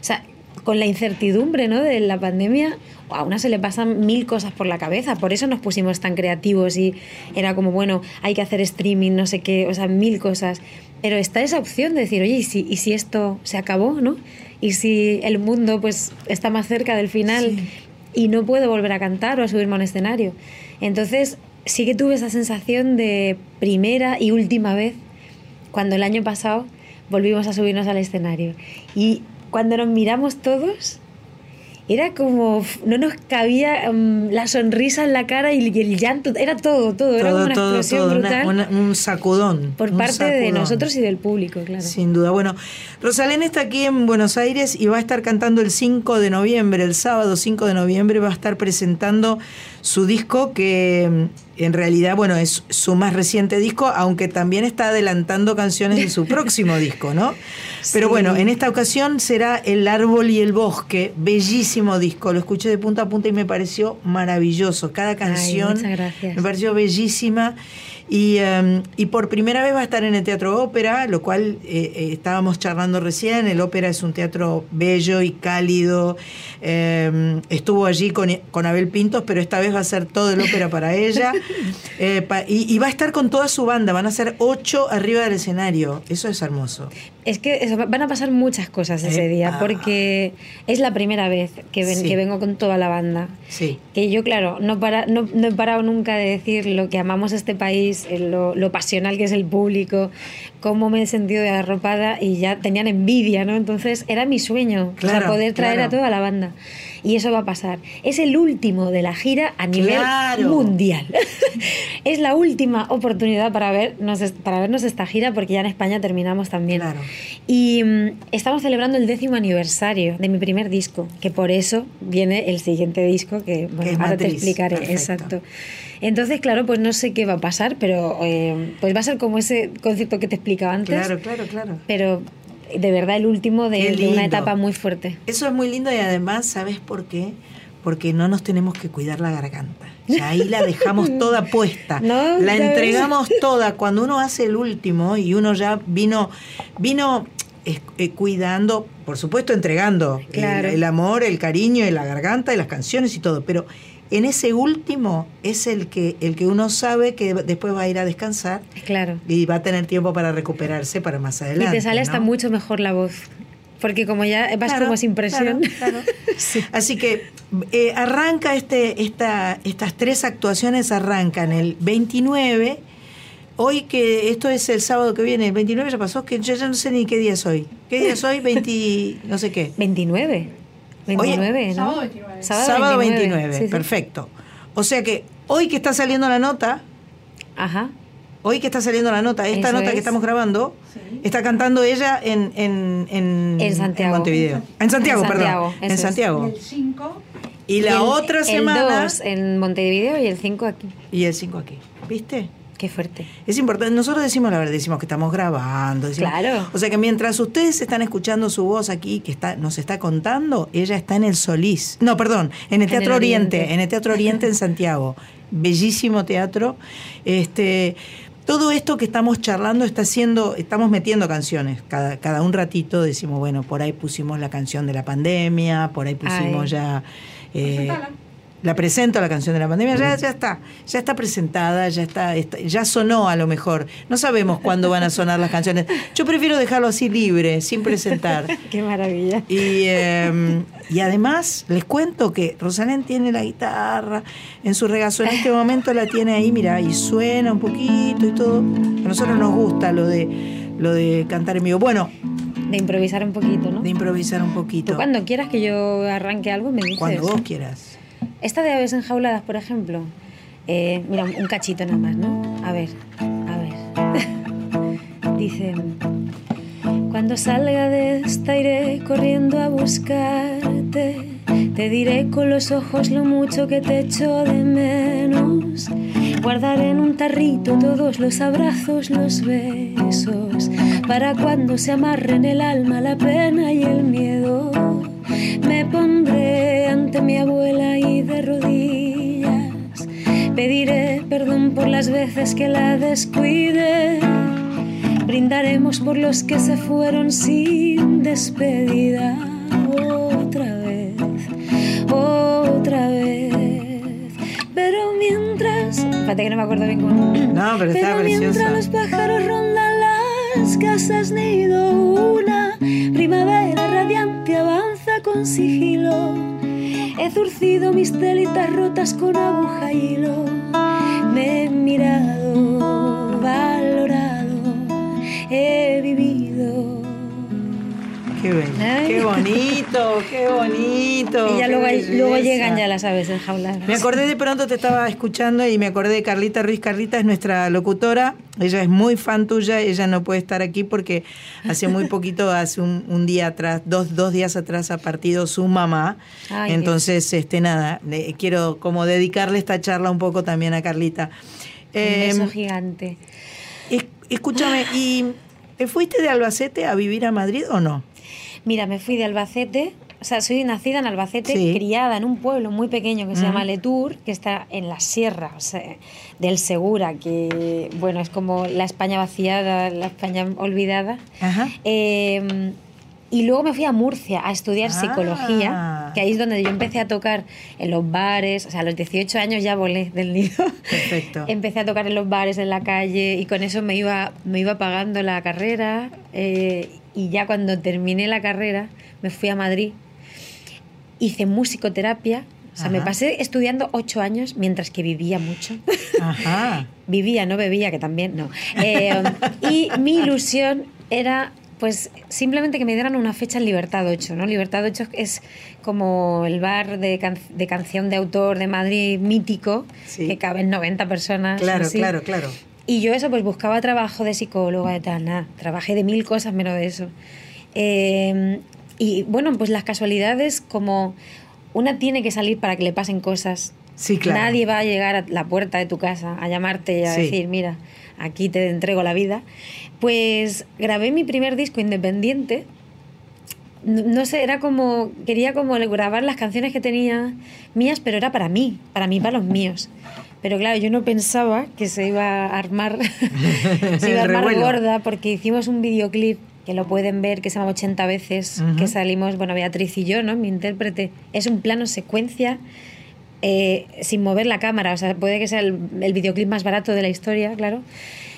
O sea, con la incertidumbre ¿no? de la pandemia, a una se le pasan mil cosas por la cabeza, por eso nos pusimos tan creativos y era como, bueno, hay que hacer streaming, no sé qué, o sea, mil cosas. Pero está esa opción de decir, oye, ¿y si, y si esto se acabó, no? Y si el mundo pues está más cerca del final y no puedo volver a cantar o a subirme a un escenario. Entonces sí que tuve esa sensación de primera y última vez cuando el año pasado volvimos a subirnos al escenario. Y cuando nos miramos todos, era como, no nos cabía mm, la sonrisa en la cara y, el llanto, era todo, todo, era como una explosión brutal. un sacudón. Por parte de nosotros y del público, claro. Sin duda. Bueno, Rosalén está aquí en Buenos Aires y va a estar cantando el 5 de noviembre, el sábado 5 de noviembre va a estar presentando su disco que mm, en realidad, bueno, es su más reciente disco, aunque también está adelantando canciones de su (laughs) próximo disco, ¿no? Pero bueno, en esta ocasión será El árbol y el bosque, bellísimo disco, lo escuché de punta a punta y me pareció maravilloso, cada canción me pareció bellísima. Y, em, y, por primera vez va a estar en el Teatro Ópera, lo cual eh, eh, estábamos charlando recién. El Ópera es un teatro bello y cálido. Em, estuvo allí con, con, Abel Pintos, pero esta vez va a ser todo el ópera para ella. (laughs) Eh, y, va a estar con toda su banda, van a ser ocho arriba del escenario. Eso es hermoso. Es que van a pasar muchas cosas ese día, porque es la primera vez que, ven, que vengo con toda la banda. Sí. Que yo, claro, no, para, no, no he parado nunca de decir lo que amamos este país lo, pasional que es el público, cómo me he sentido de arropada y ya tenían envidia, ¿no? Entonces era mi sueño, poder traer a toda la banda. Y eso va a pasar. Es el último de la gira a nivel mundial. (laughs) es la última oportunidad para vernos, para vernos esta gira porque ya en España terminamos también. Y mm, estamos celebrando el décimo aniversario de mi primer disco, que por eso viene el siguiente disco que, bueno, ahora te explicaré. Exacto. Entonces, claro, pues no sé qué va a pasar, pero eh, pues va a ser como ese concepto que te explicaba antes. Claro, claro, claro. Pero de verdad el último de, una etapa muy fuerte. Eso es muy lindo y además, ¿sabes por qué? Porque no nos tenemos que cuidar la garganta. ahí la dejamos (laughs) toda puesta. la entregamos toda. Cuando uno hace el último y uno ya vino, vino eh, cuidando, por supuesto entregando el, el, amor, el cariño y la garganta y las canciones y todo, pero en ese último es el que, el que uno sabe que después va a ir a descansar. Claro. Y va a tener tiempo para recuperarse para más adelante. Y te sale ¿no? hasta mucho mejor la voz. Porque como ya vas Claro, como sin presión. claro, claro. (laughs) Así que eh, arranca este, esta, estas tres actuaciones arrancan el 29. Hoy que esto es el sábado que viene, el 29 ya pasó, que yo ya no sé ni qué día es hoy. ¿Qué día es hoy? 20, no sé qué. 29. 29, ¿no? Sábado Sábado 29, sí, sí. perfecto. O sea que hoy que está saliendo la nota, Ajá. hoy que está saliendo la nota, esta Eso nota es. que estamos grabando, está cantando ella en, en, en, En Santiago. Montevideo. En Santiago, En Santiago, perdón. eso En. Santiago. Y Y el- la otra semana. El 2 en Montevideo y el 5 aquí. Y el 5 aquí. ¿Viste? Qué fuerte. Es importante, nosotros decimos la verdad, decimos que estamos grabando. decimos- Claro. O sea que mientras ustedes están escuchando su voz aquí, que está, nos está contando, ella está en el Solís. No, perdón, en el En Teatro el Oriente. Oriente. en el Teatro Oriente en Santiago. Bellísimo teatro. Este, todo esto que estamos charlando está haciendo, estamos metiendo canciones. Cada, cada un ratito decimos, bueno, por ahí pusimos la canción de la pandemia, por ahí pusimos Ay. ya. eh, la presento la canción de la pandemia, ya, ya está, ya está presentada, ya está, está- ya sonó a lo mejor. No sabemos cuándo van a sonar las canciones. Yo prefiero dejarlo así libre, sin presentar. (laughs) Qué maravilla. Y, eh, y además les cuento que Rosalén tiene la guitarra en su regazo. En este momento la tiene ahí, mira, y suena un poquito y todo. A nosotros nos gusta lo de lo de cantar en vivo. Bueno, De improvisar un poquito, ¿no? de improvisar un poquito. Tú cuando quieras que yo arranque algo, me dices. Cuando vos quieras. Esta de aves enjauladas, por ejemplo. eh, mira, un cachito nada más, ¿no? A ver, a ver. (laughs) Dice. Cuando salga de esta iré corriendo a buscarte. Te diré con los ojos lo mucho que te echo de menos. Guardaré en un tarrito todos los abrazos, los besos. Para cuando se amarren el alma, la pena y el miedo. Me pondré ante mi abuela y de rodillas. Pediré perdón por las veces que la descuide. Brindaremos por los que se fueron sin despedida. Otra vez, otra vez. Pero mientras. Espérate que no me acuerdo bien cómo. No, pero está mientras preciosa. los pájaros rondan las casas, nido una primavera radiante avanza con sigilo. He zurcido mis telitas rotas con aguja y hilo. Me he mirado, valorado, he vivido. Qué qué bonito, qué bonito. Y ya luego, luego llegan ya las aves enjauladas. Me acordé de pronto, te estaba escuchando y me acordé de Carlita Ruiz. Carlita es nuestra locutora, ella es muy fan tuya, ella no puede estar aquí porque hace muy (laughs) poquito, hace un, un día atrás, dos, dos días atrás ha partido su mamá. Ay, Entonces, este nada, le- quiero como dedicarle esta charla un poco también a Carlita. Un beso gigante. es- escúchame, ¿y te fuiste de Albacete a vivir a Madrid o no? Mira, me fui de Albacete, o sea, soy nacida en Albacete, Sí. criada en un pueblo muy pequeño que se Ujú. llama Letour, que está en la sierra o sea, del Segura, que, bueno, es como la España vaciada, la España olvidada. Ajá. Eh, y luego me fui a Murcia a estudiar Ah. psicología, que ahí es donde yo empecé a tocar en los bares, o sea, a los 18 años ya volé del nido. Perfecto. (laughs) Empecé a tocar en los bares, en la calle, y con eso me iba, me iba pagando la carrera. eh, y ya cuando terminé la carrera, me fui a Madrid. Hice musicoterapia. O sea, me pasé estudiando ocho años mientras que vivía mucho. Ajá. (laughs) Vivía, no bebía, que también no. Eh, y mi ilusión era, pues, simplemente que me dieran una fecha en Libertad 8, ¿no? Libertad 8 es como el bar de, can- de canción de autor de Madrid mítico, Sí. que caben 90 personas. Claro, así. claro, claro. Y yo eso, pues buscaba trabajo de psicóloga y tal, nada. Trabajé de mil cosas menos de eso. Eh, y bueno, pues las casualidades, como una tiene que salir para que le pasen cosas. Sí, claro. Nadie va a llegar a la puerta de tu casa a llamarte y a Sí. decir, mira, aquí te entrego la vida. Pues grabé mi primer disco independiente. No, no sé, era como, quería como grabar las canciones que tenía mías, pero era para mí, para mí, para los míos. Pero claro, yo no pensaba que se iba a armar, (laughs) se iba a armar gorda porque hicimos un videoclip que lo pueden ver, que se llama 80 veces, que salimos, bueno, Beatriz y yo, ¿no? Mi intérprete. Es un plano secuencia eh, sin mover la cámara. O sea, puede que sea el, el videoclip más barato de la historia, claro.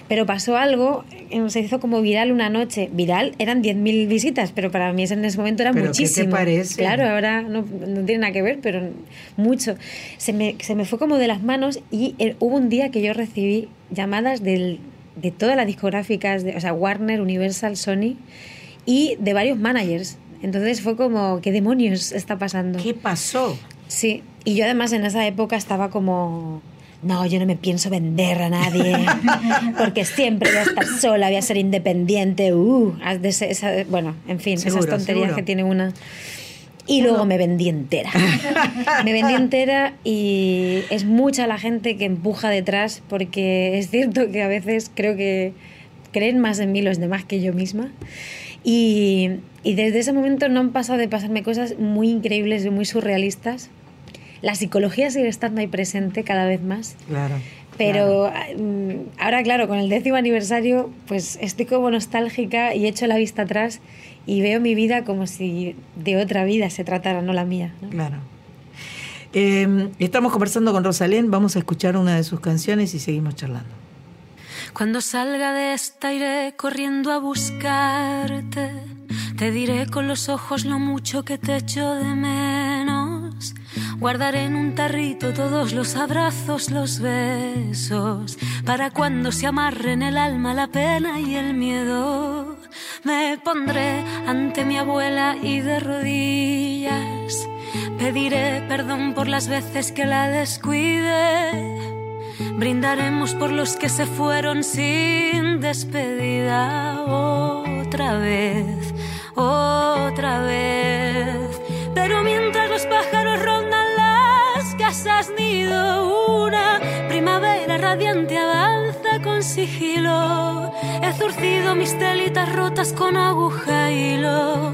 Pero pasó algo, eh, se hizo como viral una noche. Viral eran 10.000 visitas, pero para mí en ese momento era ¿Pero muchísimo. ¿qué te parece? Claro, ahora no, no tiene nada que ver, pero mucho. Se me, se me fue como de las manos y eh, hubo un día que yo recibí llamadas del, de todas las discográficas, de, o sea, Warner, Universal, Sony y de varios managers. Entonces fue como, ¿qué demonios está pasando? ¿Qué pasó? Sí, y yo además en esa época estaba como, no, yo no me pienso vender a nadie, (laughs) porque siempre voy a estar sola, voy a ser independiente, uh, haz de ese- esa- bueno, en fin, Seguro, esas tonterías seguro. que tiene una. Y luego me vendí entera. (laughs) me vendí entera y es mucha la gente que empuja detrás, porque es cierto que a veces creo que creen más en mí los demás que yo misma. Y, y desde ese momento no han pasado de pasarme cosas muy increíbles y muy surrealistas. La psicología sigue estando ahí presente cada vez más. Claro. Pero mm, ahora, claro, con el décimo aniversario, pues estoy como nostálgica y echo la vista atrás y veo mi vida como si de otra vida se tratara, no la mía. ¿no? Claro. Eh, estamos conversando con Rosalén, vamos a escuchar una de sus canciones y seguimos charlando. Cuando salga de esta iré corriendo a buscarte. Te diré con los ojos lo mucho que te echo de menos. Guardaré en un tarrito todos los abrazos, los besos, para cuando se amarren el alma, la pena y el miedo. Me pondré ante mi abuela y de rodillas pediré perdón por las veces que la descuide. Brindaremos por los que se fueron sin despedida otra vez, otra vez. Pero mientras radiante avanza con sigilo. He zurcido mis telitas rotas con aguja y hilo.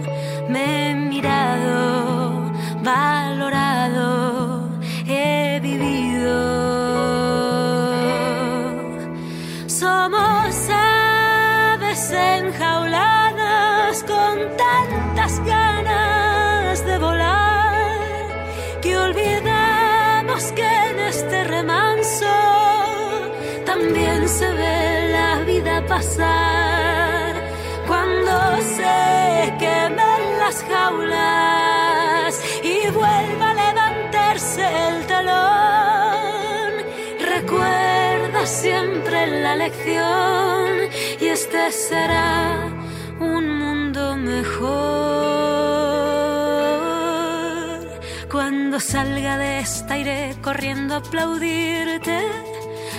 Me he mirado, valorado, se ve la vida pasar. Cuando se quemen las jaulas y vuelva a levantarse el telón, recuerda siempre la lección y este será un mundo mejor. Cuando salga de esta iré corriendo a aplaudirte.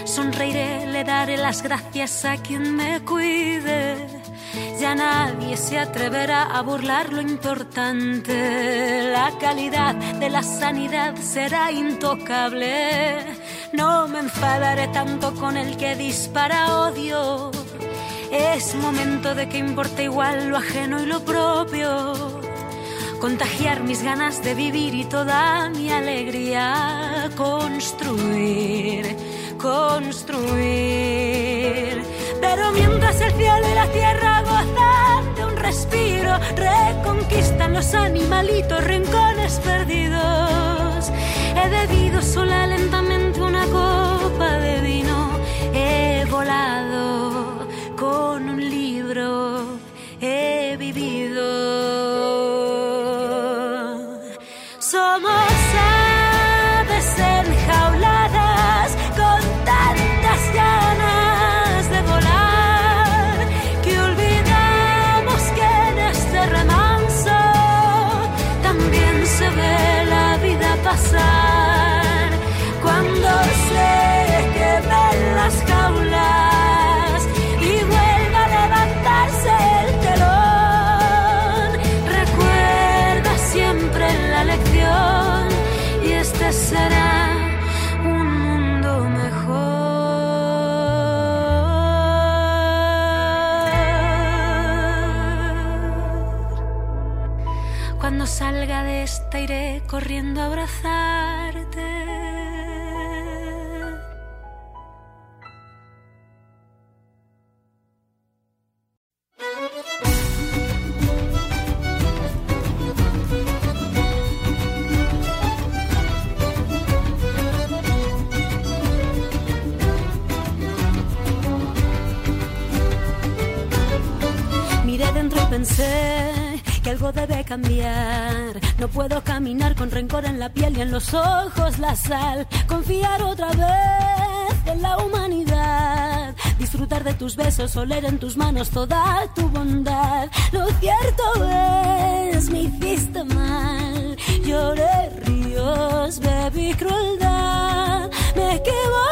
Sonreiré, le daré las gracias a quien me cuide. Ya nadie se atreverá a burlar lo importante. La calidad de la sanidad será intocable. No me enfadaré tanto con el que dispara odio. Es momento de que importe igual lo ajeno y lo propio contagiar mis ganas de vivir y toda mi alegría, construir, construir. Pero mientras el cielo y la tierra gozan de un respiro, reconquistan los animalitos rincones perdidos. He bebido sola lentamente una copa de vino, he volado con un libro, he iré corriendo a abrazarte. pensé algo debe cambiar. No puedo caminar con rencor en la piel y en los ojos la sal. Confiar otra vez en la humanidad. Disfrutar de tus besos, oler en tus manos toda tu bondad. Lo cierto es, me hiciste mal. Lloré ríos, bebí crueldad. Me equivoqué,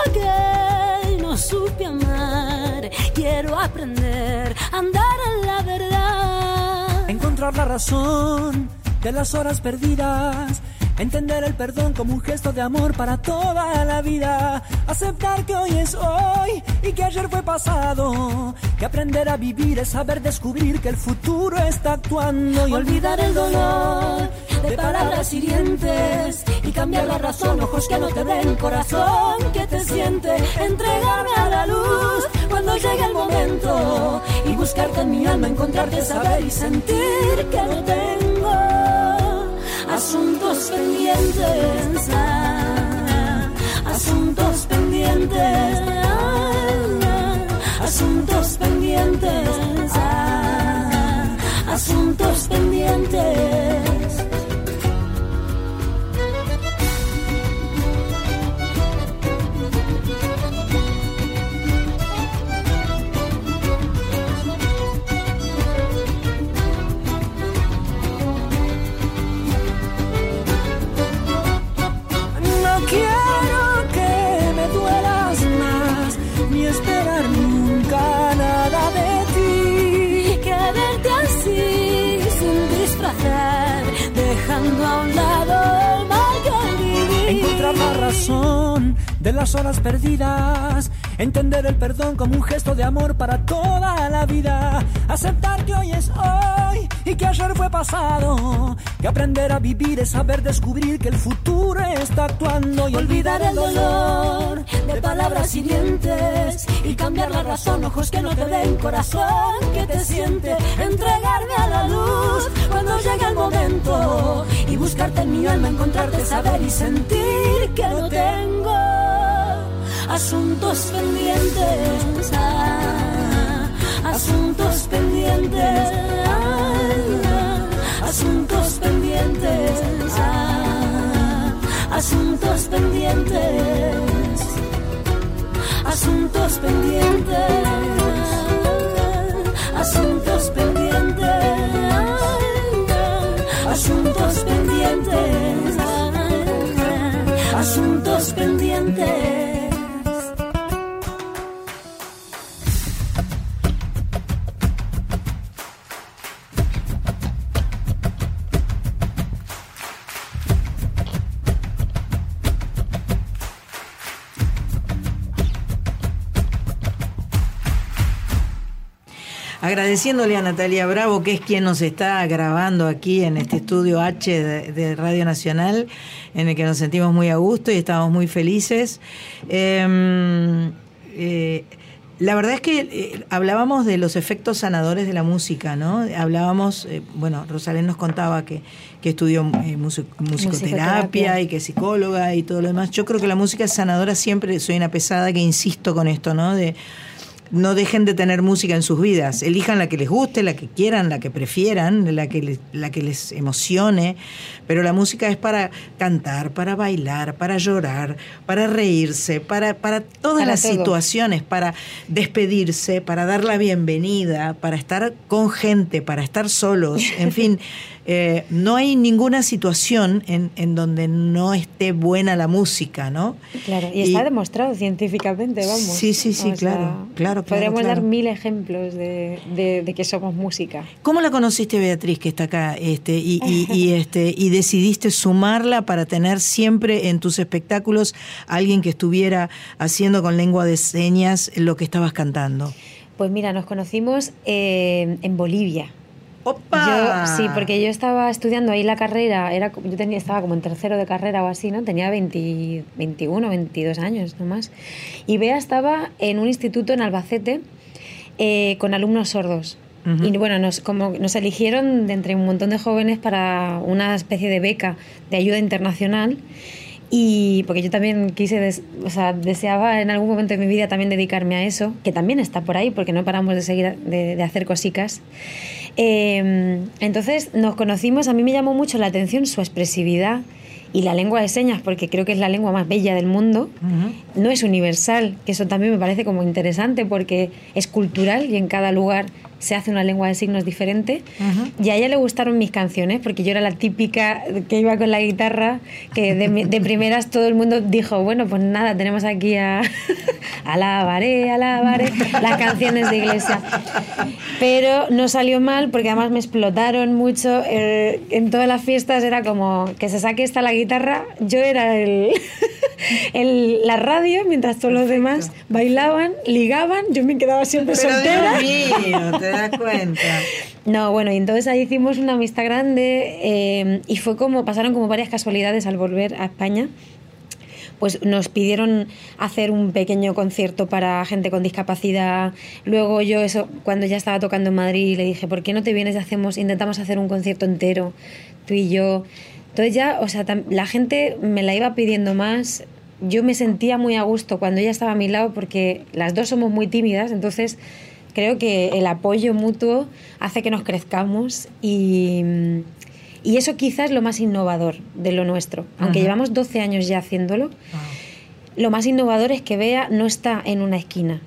La razón de las horas perdidas. Entender el perdón como un gesto de amor para toda la vida. Aceptar que hoy es hoy y que ayer fue pasado. Que aprender a vivir es saber descubrir que el futuro está actuando. Y olvidar el dolor de palabras hirientes. Y cambiar la razón, ojos que no te ven, corazón que te siente. Entregarme a la luz cuando llegue el momento. Y buscarte en mi alma, encontrarte, saber y sentir que no tengo asuntos pendientes, ah, asuntos pendientes, asuntos pendientes, ah, asuntos pendientes. De las horas perdidas. Entender el perdón como un gesto de amor para toda la vida. Aceptar que hoy es hoy y que ayer fue pasado. Que aprender a vivir es saber descubrir que el futuro está actuando y olvidar el dolor de palabras hirientes y cambiar la razón, ojos que no te ven, corazón que te siente. Entregarme a la luz cuando llegue el momento y buscarte en mi alma, encontrarte, saber y sentir que lo tengo asuntos pendientes, ah, asuntos pendientes, asuntos pendientes, ah, asuntos pendientes, asuntos pendientes, asuntos pendientes, asuntos pendientes, asuntos pendientes. Agradeciéndole a Natalia Bravo, que es quien nos está grabando aquí en este estudio H de, Radio Nacional, en el que nos sentimos muy a gusto y estamos muy felices. Em, eh, la verdad es que eh, hablábamos de los efectos sanadores de la música, ¿no? Hablábamos, eh, bueno, Rosalén nos contaba que, que estudió musicoterapia y que es psicóloga y todo lo demás. Yo creo que la música es sanadora siempre, soy una pesada que insisto con esto, ¿no? De, no dejen de tener música en sus vidas. Elijan la que les guste, la que quieran, la que prefieran, la que les, la que les emocione. Pero la música es para cantar, para bailar, para llorar, para reírse, para, para todas las situaciones, para despedirse, para dar la bienvenida, para estar con gente, para estar solos. En fin. (laughs) Eh, no hay ninguna situación en, en, donde no esté buena la música, ¿no? Claro, y, está demostrado científicamente, vamos. Sí, sí, sí, claro, claro, Podríamos dar mil ejemplos de, de, que somos música. ¿Cómo la conociste, Beatriz, que está acá, este, y, y, este, y decidiste sumarla para tener siempre en tus espectáculos alguien que estuviera haciendo con lengua de señas lo que estabas cantando? Pues mira, nos conocimos eh, en Bolivia. ¡Opa! sí, porque yo estaba estudiando ahí la carrera, era, yo tenía, estaba como en tercero de carrera o así, ¿no? Tenía 20, 21, 22 años nomás. Y Bea estaba en un instituto en Albacete eh, con alumnos sordos. Y bueno, nos, como nos eligieron de entre un montón de jóvenes para una especie de beca de ayuda internacional Y porque yo también quise, o sea, deseaba en algún momento de mi vida también dedicarme a eso, que también está por ahí, porque no paramos de seguir de, hacer cositas. Em, entonces nos conocimos, a mí me llamó mucho la atención su expresividad y la lengua de señas, porque creo que es la lengua más bella del mundo, no es universal, que eso también me parece como interesante porque es cultural y en cada lugar se hace una lengua de signos diferente. Y a ella le gustaron mis canciones, porque yo era la típica que iba con la guitarra, que de, primeras todo el mundo dijo, bueno, pues nada, tenemos aquí a (laughs) Alabaré, Alabaré, las canciones de iglesia. Pero no salió mal, porque además me explotaron mucho. Eh, en todas las fiestas era como que se saque esta la guitarra, yo era el, (laughs) la radio, mientras todos los demás bailaban, ligaban, yo me quedaba siempre soltera te das cuenta. (laughs) No, bueno, y entonces ahí hicimos una amistad grande eh, y fue como, pasaron como varias casualidades al volver a España pues nos pidieron hacer un pequeño concierto para gente con discapacidad. Luego yo eso, cuando ya estaba tocando en Madrid, le dije, ¿por qué no te vienes y hacemos, intentamos hacer un concierto entero, tú y yo? Entonces ya, o sea, la gente me la iba pidiendo más. Yo me sentía muy a gusto cuando ella estaba a mi lado porque las dos somos muy tímidas, entonces creo que el apoyo mutuo hace que nos crezcamos y, y eso quizás es lo más innovador de lo nuestro. Aunque llevamos 12 años ya haciéndolo, lo más innovador es que Bea no está en una esquina.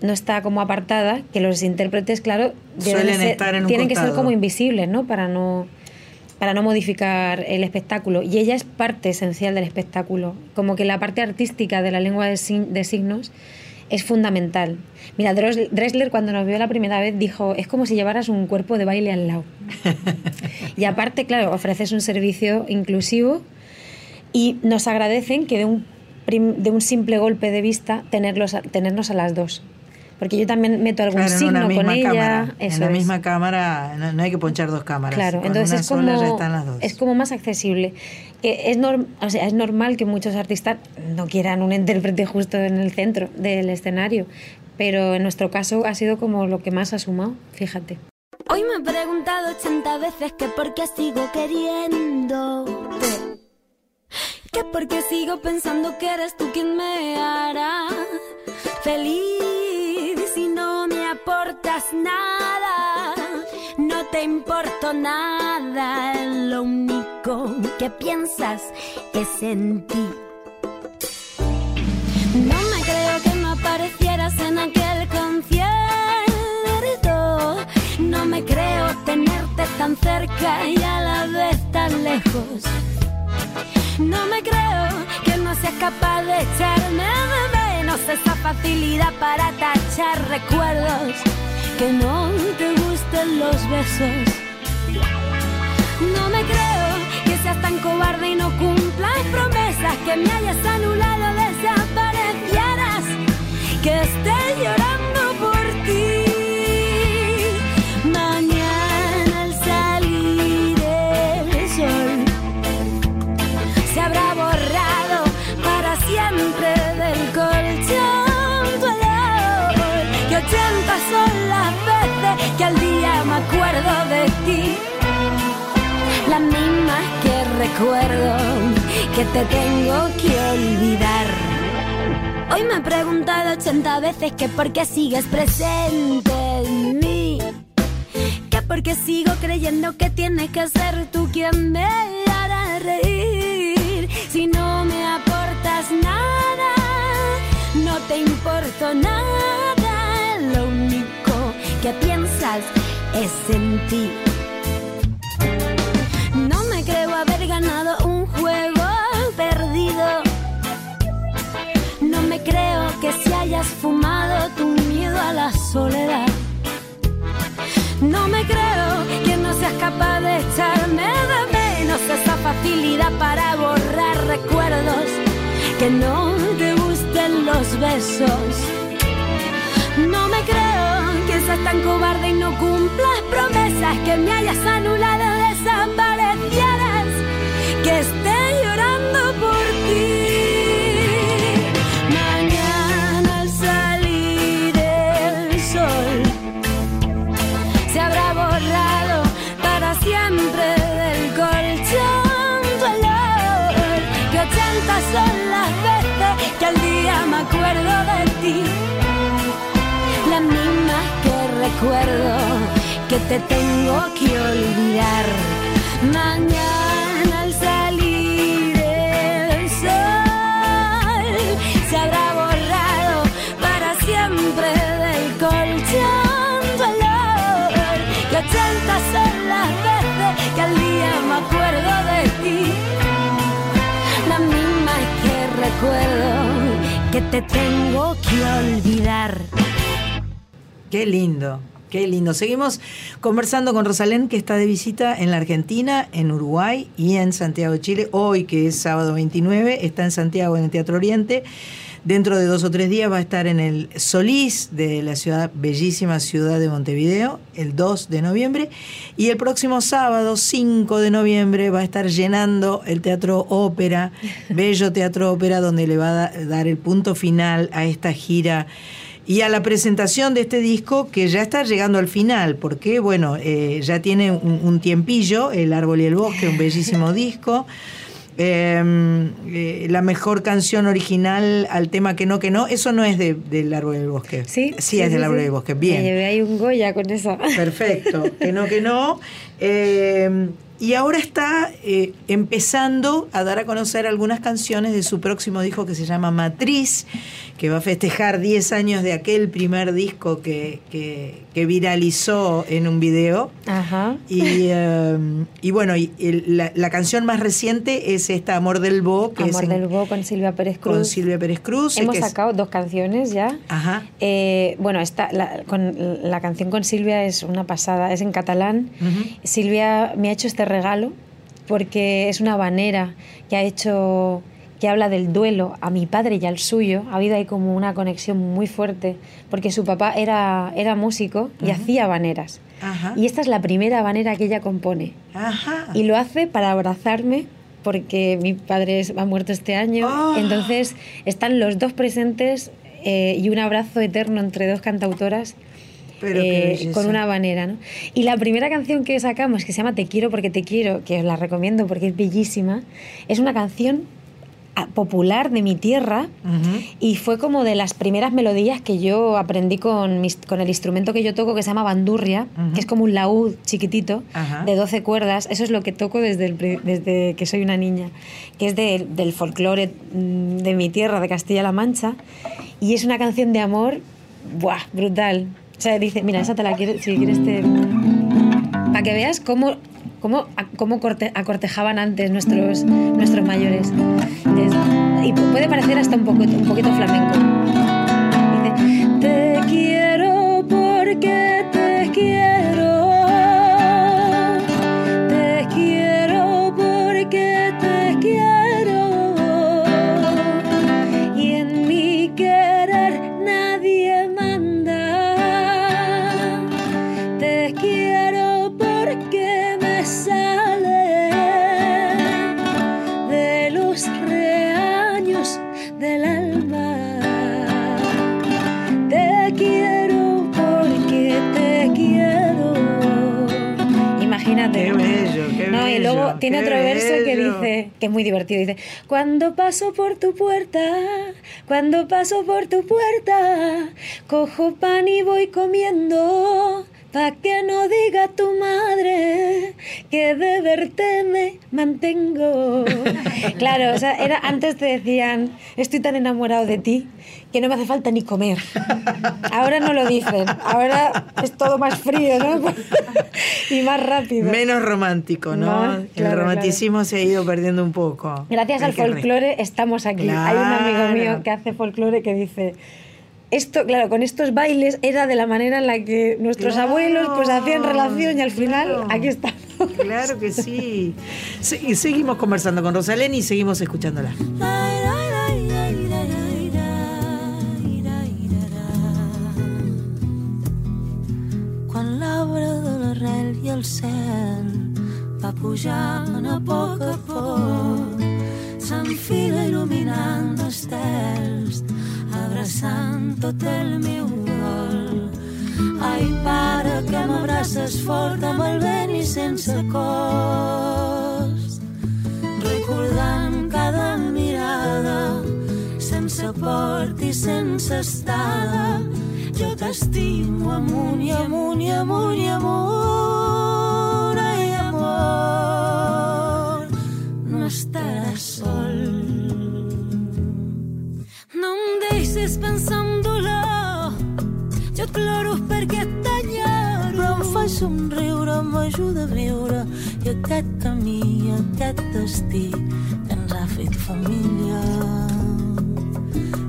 No está como apartada, que los intérpretes, claro, tienen que ser como invisibles, ¿no? Para no para no modificar el espectáculo. Y ella es parte esencial del espectáculo. Como que la parte artística de la lengua de signos es fundamental. Mira, Dressler cuando nos vio la primera vez dijo, es como si llevaras un cuerpo de baile al lado. (laughs) y aparte, claro, ofreces un servicio inclusivo y nos agradecen que de un, de un simple golpe de vista tenerlos, tenernos a las dos porque yo también meto algún signo con ella. en la misma cámara no, hay que ponchar dos cámaras. Claro, entonces es como, es como más accesible. Que es, o sea, es normal que muchos artistas no quieran un intérprete justo en el centro del escenario, pero en nuestro caso ha sido como lo que más ha sumado, fíjate. Hoy me he preguntado 80 veces que por qué sigo queriendo. Que por qué sigo pensando que eres tú quien me hará feliz nada, no te importo nada, lo único que piensas es en ti. No me creo que no aparecieras en aquel concierto, no me creo tenerte tan cerca y a la vez tan lejos. No me creo que no seas capaz de echarme de menos esa facilidad para tachar recuerdos. Que no te gusten los besos. No me creo que seas tan cobarde y no cumplas promesas. Que me hayas anulado, desaparecieras. Que estés llorando por ti. Recuerdo que te tengo que olvidar. Hoy me he preguntado 80 veces que por qué sigues presente en mí. Que por qué sigo creyendo que tienes que ser tú quien me hará reír. Si no me aportas nada, no te importo nada que piensas es en ti. Creo haber ganado un juego perdido. No me creo que si hayas fumado tu miedo a la soledad. No me creo que no seas capaz de echarme de menos esa facilidad para borrar recuerdos. Que no te gusten los besos. No me creo que seas tan cobarde y no cumplas promesas, que me hayas anulado, desaparecieras, que esté llorando por ti. Mañana al salir el sol se habrá borrado para siempre del colchón dolor que ochentas acuerdo de ti. La misma que recuerdo que te tengo que olvidar. Mañana recuerdo que te tengo que olvidar. Qué lindo. Qué lindo. Seguimos conversando con Rosalén, que está de visita en la Argentina, en Uruguay y en Santiago de Chile. Hoy, que es sábado 29, está en Santiago, en el Teatro Oriente. Dentro de dos o tres días va a estar en el Solís de la ciudad, bellísima ciudad de Montevideo, el 2 de noviembre. Y el próximo sábado, 5 de noviembre, va a estar llenando el Teatro Ópera, (laughs) Bello Teatro Ópera, donde le va a dar el punto final a esta gira y a la presentación de este disco que ya está llegando al final, porque bueno, eh, ya tiene un, tiempillo, El Árbol y el Bosque, un bellísimo (laughs) disco. Em, eh, la mejor canción original al tema que no, que no, eso no es de, del Árbol y el Bosque. Sí, sí, es del Árbol y el Bosque. Bien. hay un Goya con eso. Perfecto. que no, que no. (laughs) Eh, y ahora está eh, empezando a dar a conocer algunas canciones de su próximo disco que se llama Matriz, que va a festejar 10 años de aquel primer disco que, que, viralizó en un video. Ajá. Y, eh, y bueno, y la, canción más reciente es esta Amor del Bo. Que Amor del Bo con Silvia Pérez Cruz. Con Silvia Pérez Cruz. Hemos sacado dos canciones ya. Ajá. Eh, bueno, esta, la, con, la canción con Silvia es una pasada, es en catalán. Silvia me ha hecho este regalo porque es una banera que ha hecho que habla del duelo a mi padre y al suyo. Ha habido ahí como una conexión muy fuerte, porque su papá era, era músico y hacía baneras. Y esta es la primera banera que ella compone. Y lo hace para abrazarme, porque mi padre ha muerto este año. Ah. Entonces están los dos presentes eh, y un abrazo eterno entre dos cantautoras eh, con una banera. ¿no? Y la primera canción que sacamos, que se llama Te quiero porque te quiero, que os la recomiendo porque es bellísima, es una canción ah, popular de mi tierra y fue como de las primeras melodías que yo aprendí con, con el instrumento que yo toco que se llama bandurria, que es como un laúd chiquitito de 12 cuerdas. Eso es lo que toco desde, desde que soy una niña, que es del folclore mm, de mi tierra, de Castilla-La Mancha. Y es una canción de amor, ¡buah! brutal. O sea, dice, mira, esa te la quiero, si quieres te... Para que veas cómo, cómo, cómo acortejaban antes nuestros, nuestros mayores. y puede parecer hasta un, poco, un poquito flamenco. Dice, te quiero porque Tiene otro verso que dice, que es muy divertido, dice, cuando paso por tu puerta, cuando paso por tu puerta, cojo pan y voy comiendo, pa' que no diga tu madre que de verte me mantengo. (laughs) claro, o sea, era, antes te decían, estoy tan enamorado de ti que no me hace falta ni comer. Ahora no lo dicen, ahora es todo más frío, ¿no? (laughs) y más rápido. Menos romántico, ¿no? Más, el claro, romanticismo se ha ido perdiendo un poco. Gracias Hay al que re- folclore estamos aquí. Hay un amigo Claro. mío que hace folclore que dice, esto, claro, con estos bailes era de la manera en la que nuestros Claro, abuelos pues hacían relación y al final claro. aquí estamos. Claro que sí. Se- y seguimos conversando con Rosalén y seguimos escuchándola. Quan l'arbre de l'arrel i el cel va pujant a poc a poc, s'enfila il·luminant estels, abraçant tot el meu dol. Ai, pare, que m'abraces fort amb el vent i sense cost, recordant cada mirada sense fort i sense estada. Jo t'estimo amunt i amunt i amunt i amunt. En dolor, jo et ploro perquè t'enyoro. Però em fa somriure, m'ajuda a viure i aquest camí, aquest destí que ens ha fet família.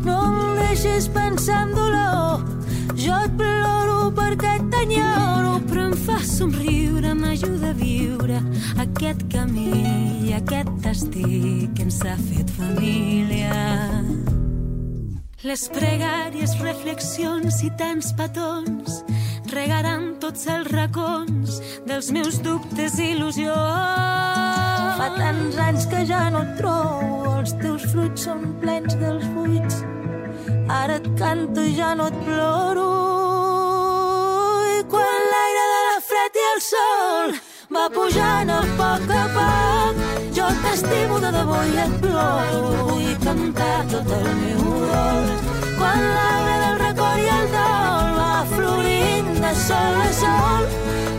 No em deixis pensar en dolor, jo et ploro perquè t'enyoro, però em fa somriure, m'ajuda a viure aquest camí i aquest destí que ens ha fet família. Les pregàries, reflexions i tants petons regaran tots els racons dels meus dubtes i il·lusions. Fa tants anys que ja no et trobo, els teus fruits són plens dels buits. Ara et canto i ja no et ploro. I quan l'aire de la fred i el sol va pujant a poc a poc, t'estimo de debò i et ploro. Vull cantar tot el meu dol. Quan l'arbre del record i el dol va florint de sol a sol,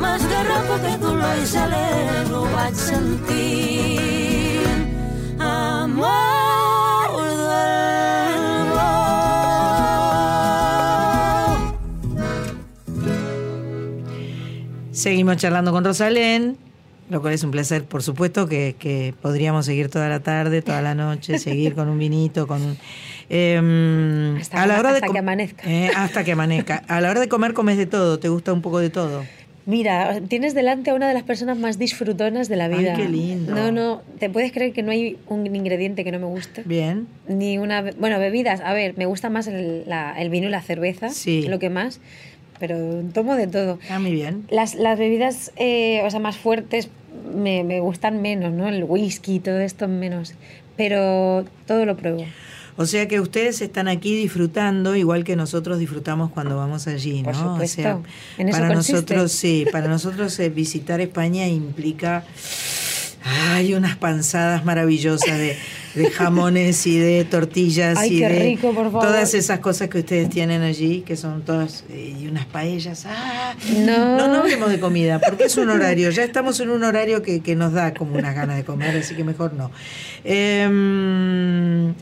m'esgarrapo aquest dolor i celebro, vaig sentint amor Seguimos charlando con Rosalén, lo cual es un placer, por supuesto, que, que podríamos seguir toda la tarde, toda la noche, (laughs) seguir con un vinito, con un... eh, Hasta, a la hora de hasta com- que amanezca. eh, hasta que amanezca. A la hora de comer comes de todo, ¿te gusta un poco de todo? Mira, tienes delante a una de las personas más disfrutonas de la Ay, vida. qué lindo. No, no, te puedes creer que no hay un ingrediente que no me guste. Bien. Ni una, bueno, bebidas, a ver, me gusta más el, la- el vino y la cerveza, Sí. lo que más, pero tomo de todo. Ah, muy bien. Las, las bebidas, eh, o sea, más fuertes me, me gustan menos, ¿no? El whisky, todo esto menos, pero todo lo pruebo. O sea que ustedes están aquí disfrutando igual que nosotros disfrutamos cuando vamos allí, ¿no? Supuesto. O sea, En eso para consiste. nosotros sí, para nosotros eh, visitar España implica hay unas panzadas maravillosas de, de jamones y de tortillas Ay, y qué de rico, por favor. todas esas cosas que ustedes tienen allí, que son todas eh, y unas paellas. ¡Ah! No. no, no hablemos de comida, porque es un horario. Ya estamos en un horario que, que nos da como unas ganas de comer, así que mejor no. Em,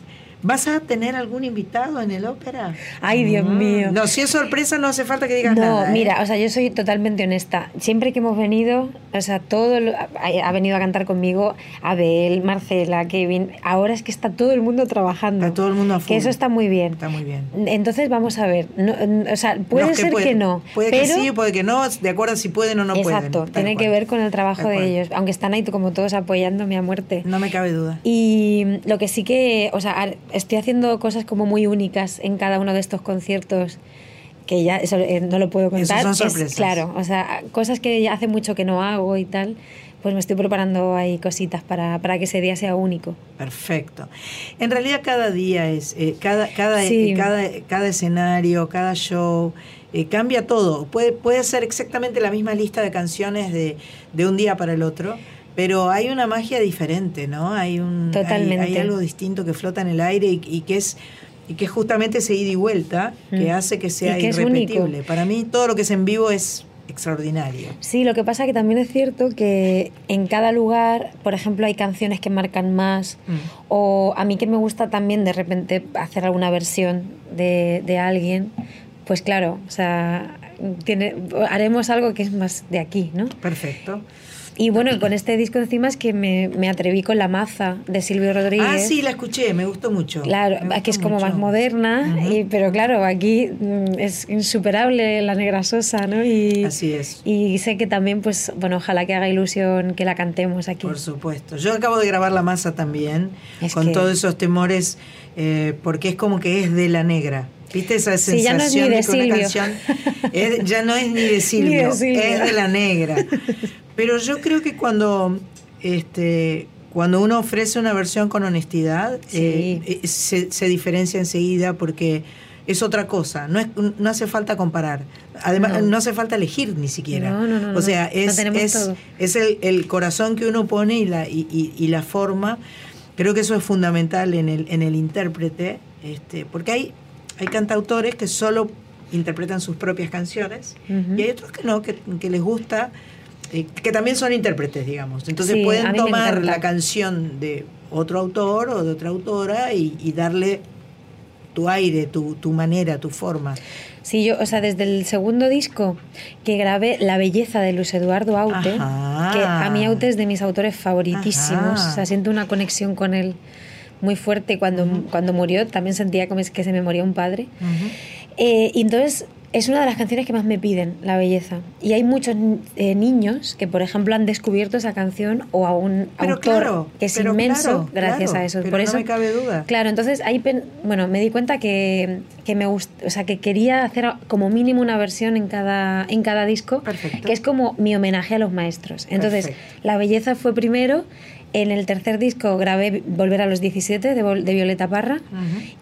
¿Vas a tener algún invitado en el ópera? Ay, Dios Mm. mío. No, si es sorpresa no hace falta que digas No, nada. ¿eh? mira, o sea, yo soy totalmente honesta. Siempre que hemos venido, o sea, todo lo- ha, ha venido a cantar conmigo Abel, Marcela, Kevin. Ahora es que está todo el mundo trabajando. Está todo el mundo a full. Que eso está muy bien. Está muy bien. Entonces vamos a ver. No, o sea, puede No, ser puede- que no. Puede pero, que sí, puede que no, de acuerdo a si pueden o no pueden. Exacto, tiene que ver con el trabajo de cual. ellos, aunque están ahí como todos apoyándome a muerte. No me cabe duda. Y lo que sí que, o sea, estoy haciendo cosas como muy únicas en cada uno de estos conciertos que ya eso eh, no lo puedo contar. son Es- sorpresas. claro, o sea, cosas que ya hace mucho que no hago y tal, pues me estoy preparando ahí cositas para, para que ese día sea único. Perfecto. En realidad cada día es, eh, cada, cada, Sí. eh, cada, cada escenario, cada show, cambia todo. Puede, puede ser exactamente la misma lista de canciones de, de un día para el otro, pero hay una magia diferente, ¿no? Hay, un, hay- Totalmente. hay, algo distinto que flota en el aire y, y que es y que es justamente ese ida y vuelta que Mm. hace que sea que irrepetible. Para mí todo lo que es en vivo es extraordinario. Sí, lo que pasa que también es cierto que en cada lugar, por ejemplo, hay canciones que marcan más, o a mí que me gusta también de repente hacer alguna versión de, de alguien, pues claro, o sea, tiene, haremos algo que es más de aquí, ¿no? Perfecto. Y bueno, con este disco encima es que me, me atreví con La Maza de Silvio Rodríguez. Ah, sí, la escuché, me gustó mucho. Claro, Me aquí es gustó como mucho. más moderna, y, pero claro, aquí mm, es insuperable la negra sosa, ¿no? Y, Así es. Y sé que también, pues, bueno, ojalá que haga ilusión que la cantemos aquí. Por supuesto. Yo acabo de grabar La Masa también, Es con que- todos esos temores, eh, porque es como que es de la negra. ¿Viste esa Sí, ya sensación no es ni de Silvio. canción es- ya no es ni de (laughs) Silvio, Silvio. es de la negra? Pero yo creo que cuando este cuando uno ofrece una versión con honestidad, eh, eh, se, se diferencia enseguida porque es otra cosa, no, es, no hace falta comparar. Además, no. No. hace falta elegir ni siquiera. No, no, no, o sea, es, es, es el, el corazón que uno pone y la, y, y- y la forma. Creo que eso es fundamental en el, en el intérprete, Este, porque hay, hay cantautores que solo interpretan sus propias canciones y hay otros que no, que, les gusta, eh, que también son intérpretes, digamos. Entonces pueden tomar la canción de otro autor o de otra autora y, darle tu aire, tu, tu manera, tu forma. Sí, yo, o sea, desde el segundo disco que grabé La belleza de Luis Eduardo Aute, que a mí Aute es de mis autores favoritísimos, o sea, siento una conexión con él muy fuerte. Cuando, cuando murió también sentía como que se me moría un padre. Eh, y entonces es una de las canciones que más me piden, La Belleza. Y hay muchos eh, niños que, por ejemplo, han descubierto esa canción o a un autor que es inmenso gracias a eso. por eso no me cabe duda. Claro, entonces ahí, bueno, me di cuenta que, que me gust, o sea, que quería hacer como mínimo una versión en cada, en cada disco, que es como mi homenaje a los maestros. Entonces, La Belleza fue primero en el tercer disco grabé Volver a los 17 de, Violeta Parra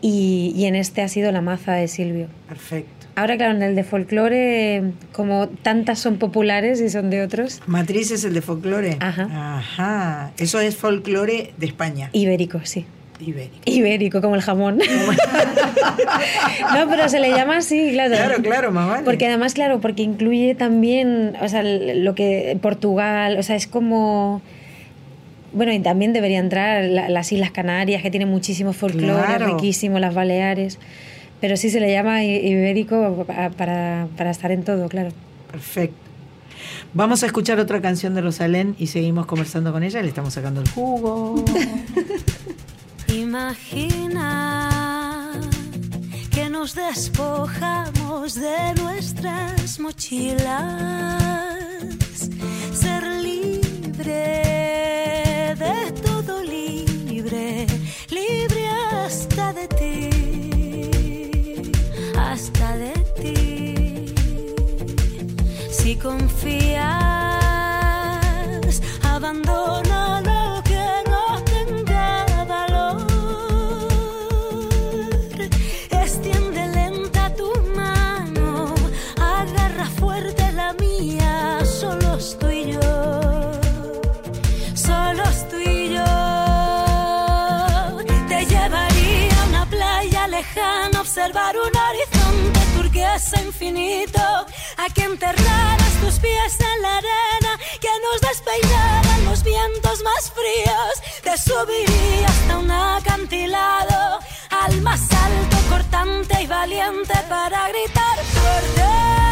y, y, en este ha sido La Maza de Silvio. Perfecto. Ahora, claro, en el de folclore, como tantas son populares y son de otros. Matriz es el de folclore. Ajá. Ajá. Eso es folclore de España. Ibérico, sí. Ibérico. Ibérico, como el jamón. (laughs) (laughs) no, pero se le llama así, claro. Claro, claro, más Porque además, claro, porque incluye también, o sea, lo que Portugal, o sea, es como bueno, y también debería entrar las Islas Canarias, que tienen muchísimo folclore, riquísimo, las Baleares. Pero sí se le llama ibérico para, para estar en todo, claro. Perfecto. Vamos a escuchar otra canción de Rosalén y seguimos conversando con ella. Le estamos sacando el jugo. (laughs) Imagina que nos despojamos de nuestras mochilas. Ser libre de todo libre, libre hasta de ti, Si confías, abandona lo que no tenga valor. Extiende lenta tu mano, agarra fuerte la mía, solo estoy yo. observar un horizonte turquesa infinito. En la arena, que nos despeinaran los vientos más fríos. Te subiría hasta un acantilado, al más alto, cortante y valiente para gritar fuerte.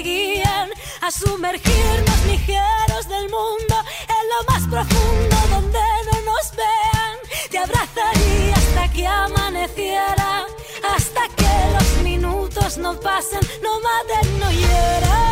Que a sumergirnos ligeros del mundo en lo más profundo donde no nos vean. Te abrazaría hasta que amaneciera, hasta que los minutos no pasen, no maten, no hieran.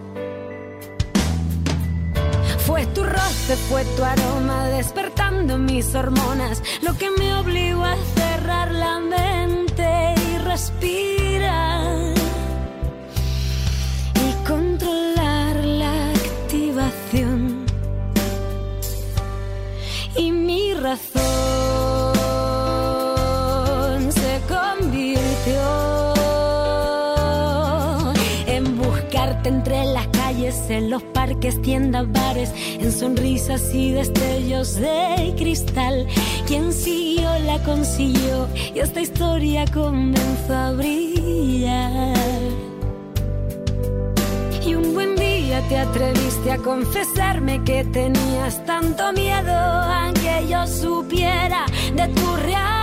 fue tu roce, fue tu aroma despertando mis hormonas, lo que me obligó a cerrar la mente y respirar. Y controlar la activación. Y mi razón en los parques, tiendas, bares, en sonrisas y destellos de cristal. Quien siguió la consiguió y esta historia comenzó a brillar. Y un buen día te atreviste a confesarme que tenías tanto miedo a que yo supiera de tu realidad.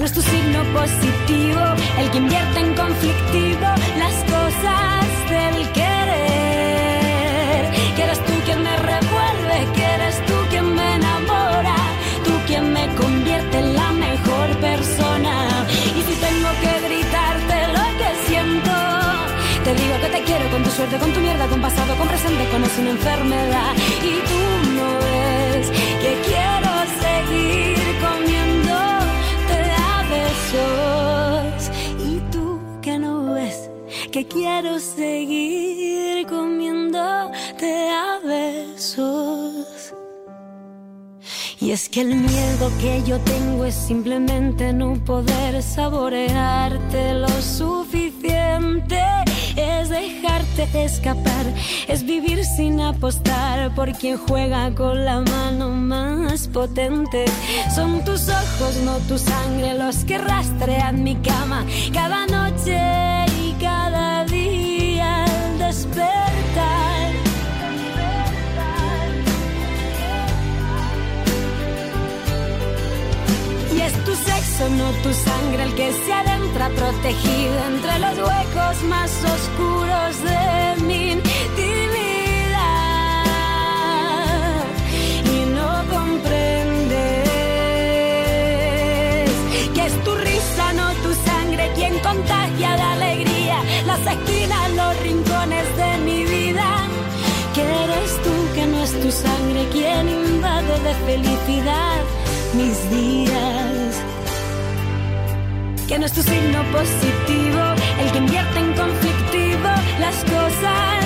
No es tu signo positivo, el que invierte en conflictivo las cosas del querer. Que eres tú quien me revuelve, que eres tú quien me enamora, tú quien me convierte en la mejor persona. Y si tengo que gritarte lo que siento, te digo que te quiero con tu suerte, con tu mierda, con pasado, con presente, con o sin enfermedad. Y tú quiero seguir comiéndote a besos. Y es que el miedo que yo tengo es simplemente no poder saborearte lo suficiente es dejarte escapar, es vivir sin apostar por quien juega con la mano más potente. Son tus ojos, no tu sangre, los que rastrean mi cama cada noche Y es tu sexo, no tu sangre, el que se adentra protegido entre los huecos más oscuros de mi intimidad. Y no comprendes que es tu risa, no tu sangre, quien contagia alegría las esquinas, los rincones de mi vida. Que eres tú, que no es tu sangre, quien invade de felicidad mis días. Que no es tu signo positivo, el que invierte en conflictivo las cosas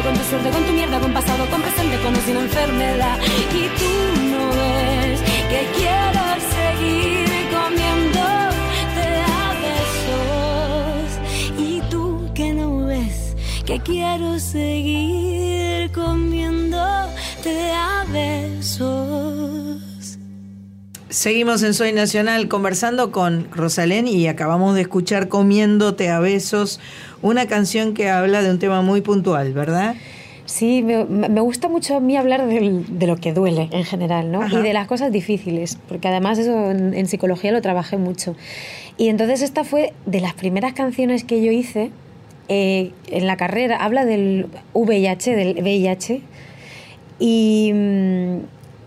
con tu suerte, con tu mierda, con pasado, con presente, con sin enfermedad. Y tú no ves que quiero seguir comiéndote a besos. Y tú que no ves que quiero seguir comiéndote a besos. Seguimos en Soy Nacional conversando con Rosalén y acabamos de escuchar Comiéndote a besos, una canción que habla de un tema muy puntual, ¿verdad? Sí, me, me, gusta mucho a mí hablar de, de lo que duele en general, ¿no? Y de las cosas difíciles, porque además eso en, en, psicología lo trabajé mucho. Y entonces esta fue de las primeras canciones que yo hice eh, en la carrera. Habla del VIH, del VIH. Y mm,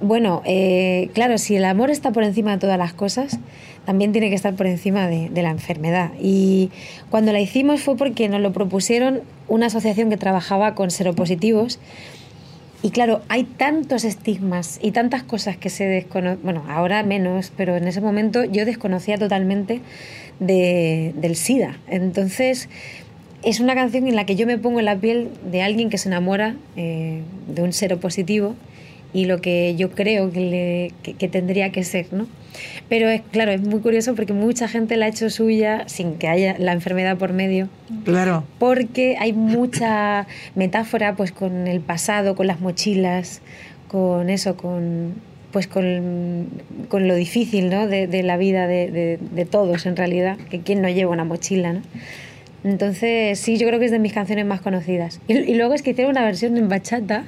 bueno, eh, claro, si el amor está por encima de todas las cosas, también tiene que estar por encima de, la enfermedad. Y cuando la hicimos fue porque nos lo propusieron una asociación que trabajaba con seropositivos Y claro, hay tantos estigmas y tantas cosas que se desconocen, bueno, ahora menos, pero en ese momento yo desconocía totalmente de, del SIDA. Entonces, es una canción en la que yo me pongo en la piel de alguien que se enamora eh, de un ser positivo y lo que yo creo que, que, tendría que ser, ¿no? Pero es claro, es muy curioso porque mucha gente la ha hecho suya sin que haya la enfermedad por medio. Claro. Porque hay mucha metáfora pues con el pasado, con las mochilas, con eso, con pues con, con lo difícil ¿no? de, de la vida de, de, de, todos en realidad, que quién no lleva una mochila, ¿no? Entonces sí, yo creo que es de mis canciones más conocidas. Y, y luego es que hicieron una versión en bachata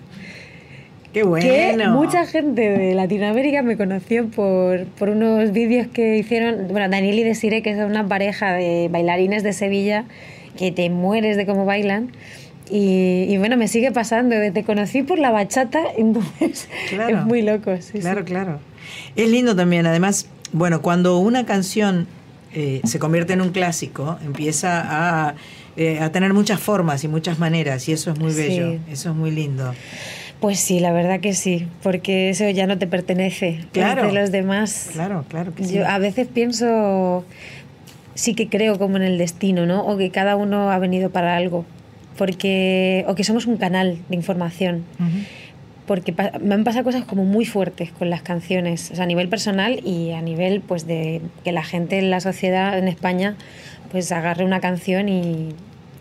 Qué bueno. Que mucha gente de Latinoamérica me conoció por, por unos vídeos que hicieron, bueno, Daniel y Desire, que son una pareja de bailarines de Sevilla, que te mueres de cómo bailan. Y, y, bueno, me sigue pasando, te conocí por la bachata, (laughs) entonces claro, es muy loco. Sí, claro, sí. claro. Es lindo también, además, bueno, cuando una canción eh, se convierte en un clásico, empieza a, eh, a, tener muchas formas y muchas maneras, y eso es muy bello, sí. eso es muy lindo. Pues sí, la verdad que sí, porque eso ya no te pertenece. Claro. De los demás. Claro, claro que sí. Yo a veces pienso, sí que creo como en el destino, ¿no? O que cada uno ha venido para algo. Porque, o que somos un canal de información. Uh -huh. Porque me han pasado cosas como muy fuertes con las canciones, o sea, a nivel personal y a nivel pues de que la gente en la sociedad en España pues agarre una canción y,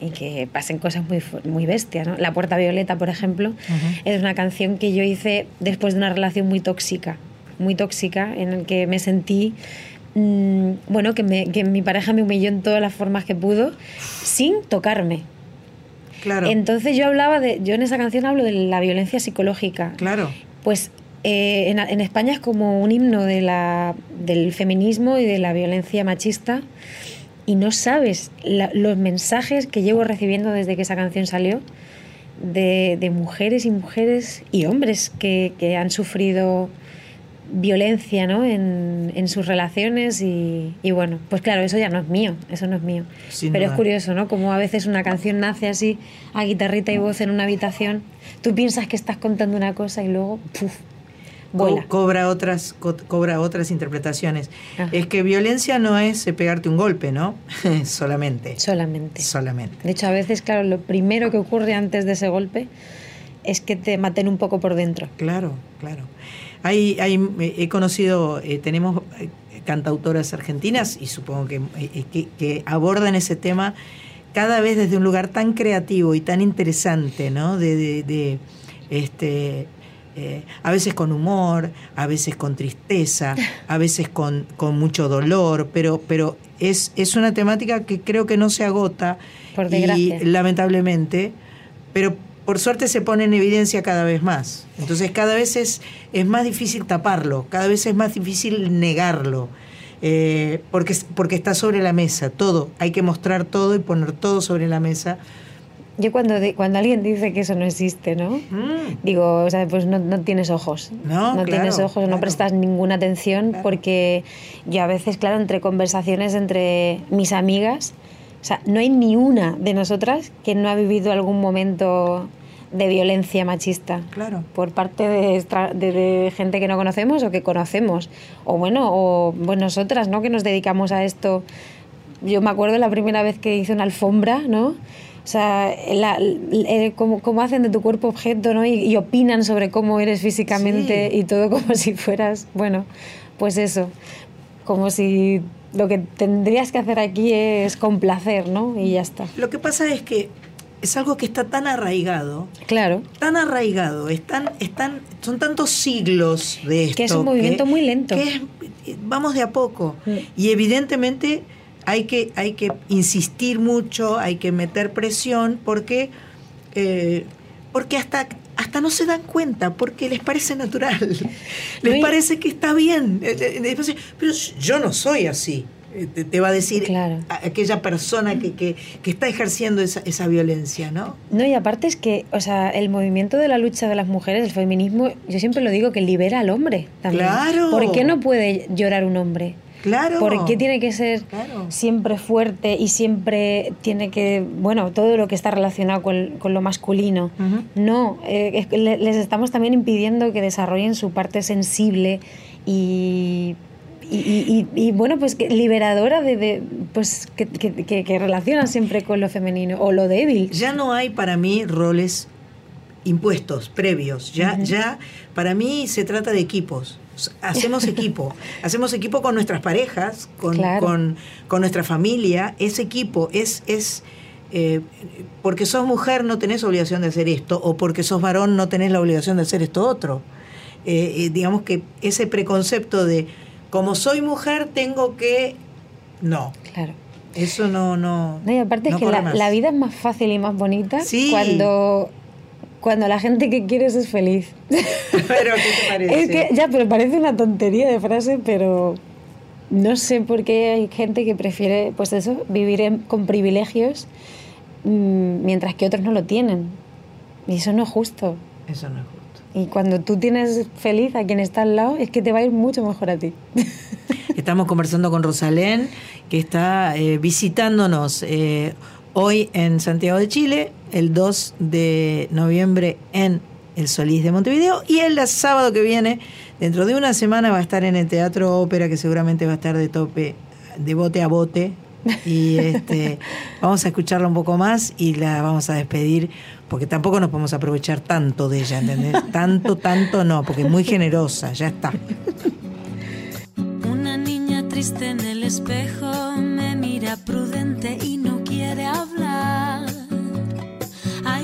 y que pasen cosas muy, muy bestias. ¿no? La Puerta Violeta, por ejemplo, uh -huh. es una canción que yo hice después de una relación muy tóxica, muy tóxica, en la que me sentí, mmm, bueno, que, me, que mi pareja me humilló en todas las formas que pudo, sin tocarme. Claro. Entonces yo hablaba de, yo en esa canción hablo de la violencia psicológica. Claro. Pues eh, en, en, España es como un himno de la, del feminismo y de la violencia machista y no sabes la, los mensajes que llevo recibiendo desde que esa canción salió de, de mujeres y mujeres y hombres que, que han sufrido violencia ¿no? en, en sus relaciones y, y, bueno, pues claro, eso ya no es mío, eso no es mío. Sin Pero duda. es curioso, ¿no? Como a veces una canción nace así a guitarrita y voz en una habitación, tú piensas que estás contando una cosa y luego, ¡puf! Co cobra otras co cobra otras interpretaciones. Ajá. Es que violencia no es pegarte un golpe, ¿no? (laughs) Solamente. Solamente. Solamente. De hecho, a veces, claro, lo primero que ocurre antes de ese golpe es que te maten un poco por dentro. Claro, claro. Hay, hay, he conocido, eh, tenemos eh, cantautoras argentinas y supongo que, eh, que, que, abordan ese tema cada vez desde un lugar tan creativo y tan interesante, ¿no? De, de, de este, eh, a veces con humor, a veces con tristeza, a veces con, con mucho dolor, pero, pero es, es una temática que creo que no se agota Por y lamentablemente, pero por suerte se pone en evidencia cada vez más. Entonces cada vez es, es más difícil taparlo, cada vez es más difícil negarlo. Eh, porque, porque está sobre la mesa, todo, hay que mostrar todo y poner todo sobre la mesa. Yo cuando, cuando alguien dice que eso no existe, ¿no? Mm. Digo, o sea, pues no, no tienes ojos. No, no claro, tienes ojos, claro. no prestas ninguna atención Claro. porque yo a veces, claro, entre conversaciones entre mis amigas, o sea, no hay ni una de nosotras que no ha vivido algún momento de violencia machista Claro. por parte de, de- de gente que no conocemos o que conocemos. O bueno, o pues nosotras, ¿no? Que nos dedicamos a esto. Yo me acuerdo la primera vez que hice una alfombra, ¿no? O sea, la- eh, cómo, cómo hacen de tu cuerpo objeto, ¿no? Y, y opinan sobre cómo eres físicamente Sí. y todo como (laughs) si fueras, bueno, pues eso, como si lo que tendrías que hacer aquí es complacer, ¿no? Y ya está. Lo que pasa es que es algo que está tan arraigado, Claro. tan arraigado, están, están, son tantos siglos de esto. Que es un movimiento muy lento. que es- vamos de a poco. Mm. Y evidentemente hay que, hay que insistir mucho, hay que meter presión, porque, eh, porque hasta, hasta no se dan cuenta, porque les parece natural. (laughs) Les parece que está bien. Eh, eh, después, Pero yo no soy así. eh, Te, te va a decir Claro. a- aquella persona que, que, que está ejerciendo esa, esa violencia, ¿no? No, y aparte es que, o sea, el movimiento de la lucha de las mujeres, el feminismo, yo siempre lo digo que libera al hombre también. Claro. ¿Por qué no puede llorar un hombre? Claro. ¿Por qué tiene que ser siempre fuerte y siempre tiene que, bueno, todo lo que está relacionado con, con lo masculino? No, eh, les estamos también impidiendo que desarrollen su parte sensible y y, bueno, pues que liberadora de, pues que, que, relaciona siempre con lo femenino o lo débil. Ya no hay para mí roles impuestos previos. Ya, ya para mí se trata de equipos. Hacemos (laughs) equipo, hacemos equipo con nuestras parejas, con, con, nuestra familia, es equipo, es, es eh, porque sos mujer no tenés obligación de hacer esto, o porque sos varón no tenés la obligación de hacer esto otro. Eh, digamos que ese preconcepto de como soy mujer tengo que... No. Claro. Eso no... no, y aparte es que la, vida es más fácil y más bonita cuando cuando la gente que quieres es feliz. (laughs) pero ¿qué te parece? Es que ya, pero parece una tontería de frase, pero no sé por qué hay gente que prefiere, pues eso, vivir con privilegios mm, mientras que otros no lo tienen. Y eso no es justo. Eso no es justo. Y cuando tú tienes feliz a quien está al lado, es que te va a ir mucho mejor a ti. Estamos conversando con Rosalén, que está eh, visitándonos eh, hoy en Santiago de Chile, el 2 de noviembre en el Solís de Montevideo y el sábado que viene, dentro de una semana, va a estar en el Teatro Ópera, que seguramente va a estar de tope, de bote a bote. (laughs) Y este, vamos a escucharla un poco más y la vamos a despedir porque tampoco nos podemos aprovechar tanto de ella, ¿entendés? (laughs) tanto, tanto no, porque es muy generosa, ya está. Una niña triste en el espejo me mira prudente y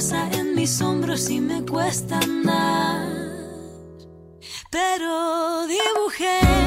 En mis hombros y me cuesta andar. Pero dibujé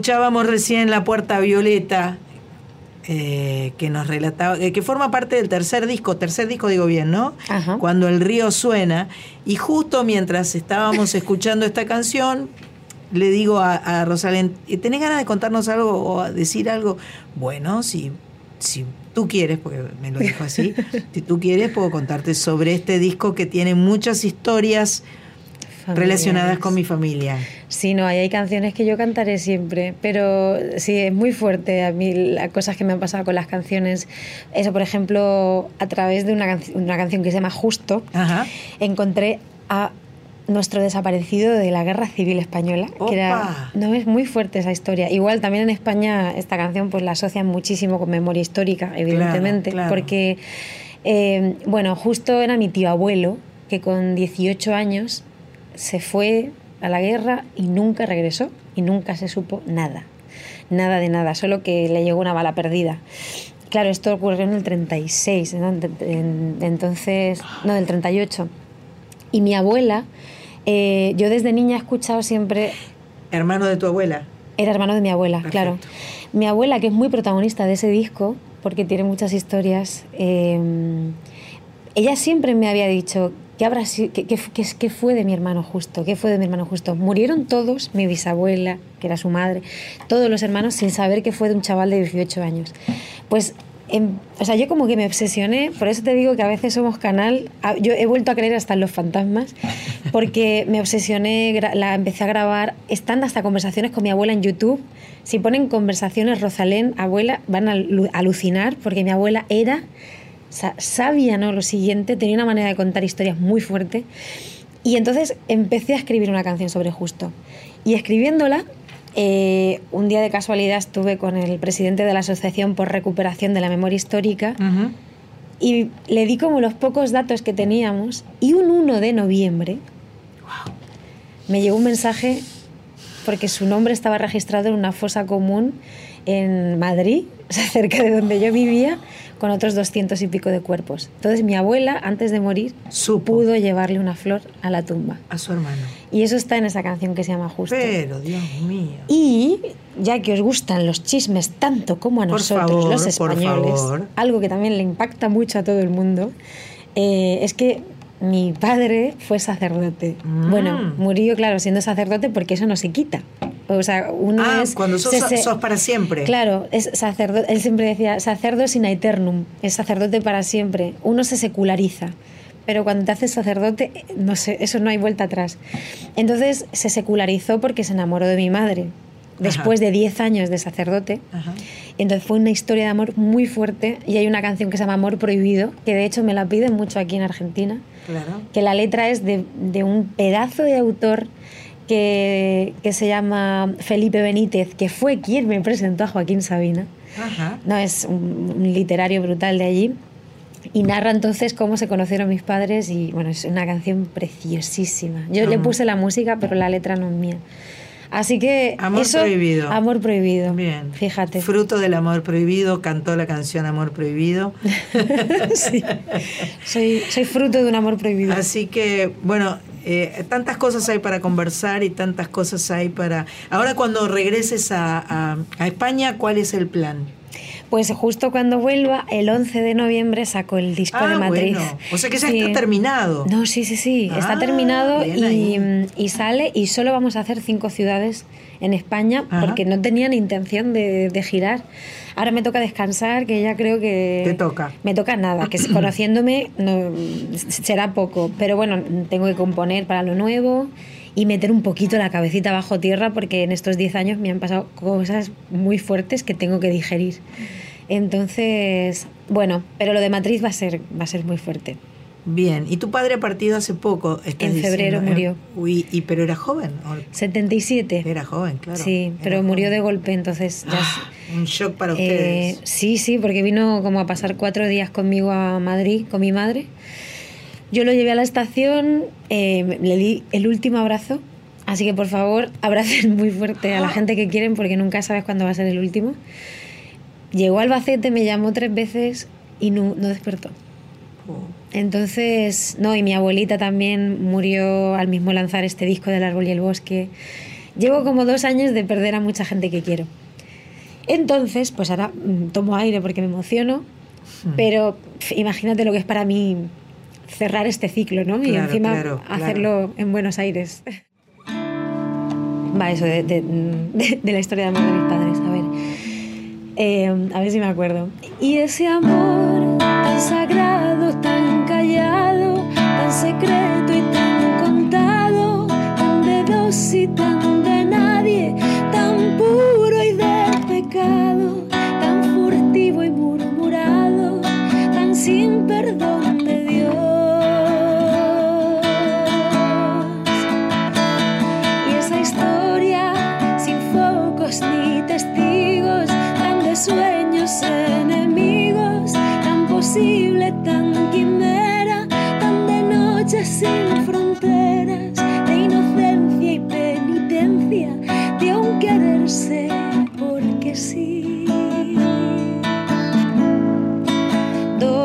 Escuchábamos recién La Puerta Violeta, eh, que nos relataba, eh, que forma parte del tercer disco, tercer disco digo bien, ¿no? Cuando el río suena. Y justo mientras estábamos escuchando esta canción, le digo a, a Rosalén, ¿tenés ganas de contarnos algo o decir algo? Bueno, si, si tú quieres, porque me lo dijo así, (laughs) si tú quieres puedo contarte sobre este disco que tiene muchas historias relacionadas con mi familia. Sí, no, hay canciones que yo cantaré siempre, pero sí, es muy fuerte a mí las cosas que me han pasado con las canciones. Eso, por ejemplo, a través de una, una canción que se llama Justo, encontré a nuestro desaparecido de la Guerra Civil Española, que era no es muy fuerte esa historia. Igual también en España esta canción pues la asocian muchísimo con memoria histórica, evidentemente, porque eh, bueno, justo era mi tío abuelo que con 18 años se fue a la guerra y nunca regresó y nunca se supo nada. Nada de nada, solo que le llegó una bala perdida. Claro, esto ocurrió en el 36, entonces, no, del 38. Y mi abuela, eh, yo desde niña he escuchado siempre... ¿Hermano de tu abuela? Era hermano de mi abuela, claro. Mi abuela, que es muy protagonista de ese disco, porque tiene muchas historias, eh, ella siempre me había dicho ¿Qué, habrá, qué, qué, fue de mi hermano justo? ¿Qué fue de mi hermano justo? Murieron todos, mi bisabuela, que era su madre, todos los hermanos sin saber qué fue de un chaval de 18 años. Pues, em, o sea, yo como que me obsesioné, por eso te digo que a veces somos canal, yo he vuelto a creer hasta en los fantasmas, porque me obsesioné, la empecé a grabar, están hasta conversaciones con mi abuela en YouTube. Si ponen conversaciones Rosalén, abuela, van a alucinar, porque mi abuela era sabía ¿no? lo siguiente, tenía una manera de contar historias muy fuerte. Y entonces empecé a escribir una canción sobre Justo. Y escribiéndola, eh, un día de casualidad estuve con el presidente de la Asociación por Recuperación de la Memoria Histórica y le di como los pocos datos que teníamos y un 1 de noviembre me llegó un mensaje porque su nombre estaba registrado en una fosa común en Madrid, (laughs) cerca de donde yo vivía, con otros doscientos y pico de cuerpos. Entonces mi abuela, antes de morir, pudo llevarle una flor a la tumba. A su hermano. Y eso está en esa canción que se llama Justo. Pero, Dios mío. Y ya que os gustan los chismes tanto como a nosotros, los españoles, algo que también le impacta mucho a todo el mundo, eh, es que mi padre fue sacerdote. Mm. Bueno, murió, claro, siendo sacerdote porque eso no se quita. O sea, uno ah, es. Cuando sos, para siempre. Claro, es sacerdote. Él siempre decía, sacerdo sin eternum, es sacerdote para siempre. Uno se seculariza. Pero cuando te haces sacerdote, no sé, eso no hay vuelta atrás. Entonces se secularizó porque se enamoró de mi madre después de 10 años de sacerdote. Entonces fue una historia de amor muy fuerte y hay una canción que se llama Amor Prohibido, que de hecho me la piden mucho aquí en Argentina. Claro. Que la letra es de, de un pedazo de autor que, que, se llama Felipe Benítez, que fue quien me presentó a Joaquín Sabina. No, es un, literario brutal de allí. Y narra entonces cómo se conocieron mis padres y bueno, es una canción preciosísima. Yo le puse la música, pero la letra no es mía. Así que amor prohibido. Amor prohibido. Bien. Fíjate. Fruto del amor prohibido, cantó la canción Amor prohibido. (laughs) sí. Soy, soy fruto de un amor prohibido. Así que, bueno, eh, tantas cosas hay para conversar y tantas cosas hay para... Ahora cuando regreses a, a, España, ¿cuál es el plan? Pues justo cuando vuelva, el 11 de noviembre saco el disco de ah, Madrid. O sea que ya está terminado. No, sí, sí, sí. está ah, terminado y, y, sale y solo vamos a hacer cinco ciudades en España porque no tenían intención de, de girar. Ahora me toca descansar, que ya creo que... Te toca. Me toca nada, que (clears throat) conociéndome no, será poco, pero bueno, tengo que componer para lo nuevo y meter un poquito la cabecita bajo tierra porque en estos 10 años me han pasado cosas muy fuertes que tengo que digerir. Entonces, bueno, pero lo de Matriz va a ser, va a ser muy fuerte. Bien, y tu padre ha partido hace poco. En febrero ¿eh? murió. Uy, y, ¿Pero era joven? 77. Era joven, claro. Sí, pero murió de golpe, entonces ya... Ah, un shock para ustedes. Eh, sí, sí, porque vino como a pasar cuatro días conmigo a Madrid, con mi madre. Yo lo llevé a la estación, eh, le di el último abrazo, así que por favor (laughs) abracen muy fuerte a la gente que quieren porque nunca sabes cuándo va a ser el último. Llegó al Albacete, me llamó tres veces y no, no despertó. Oh. Entonces, no, y mi abuelita también murió al mismo lanzar este disco del árbol y el bosque. llevo como dos años de perder a mucha gente que quiero. Entonces, pues ahora mm, tomo aire porque me emociono, hmm. pero imagínate lo que es para mí cerrar este ciclo, ¿no? y encima hacerlo en Buenos Aires. Va, eso de, la historia de amor de mis padres, a ver. Eh, a ver si me acuerdo. Y ese amor tan sagrado, tan callado, tan secreto y tan contado, tan de dos y tan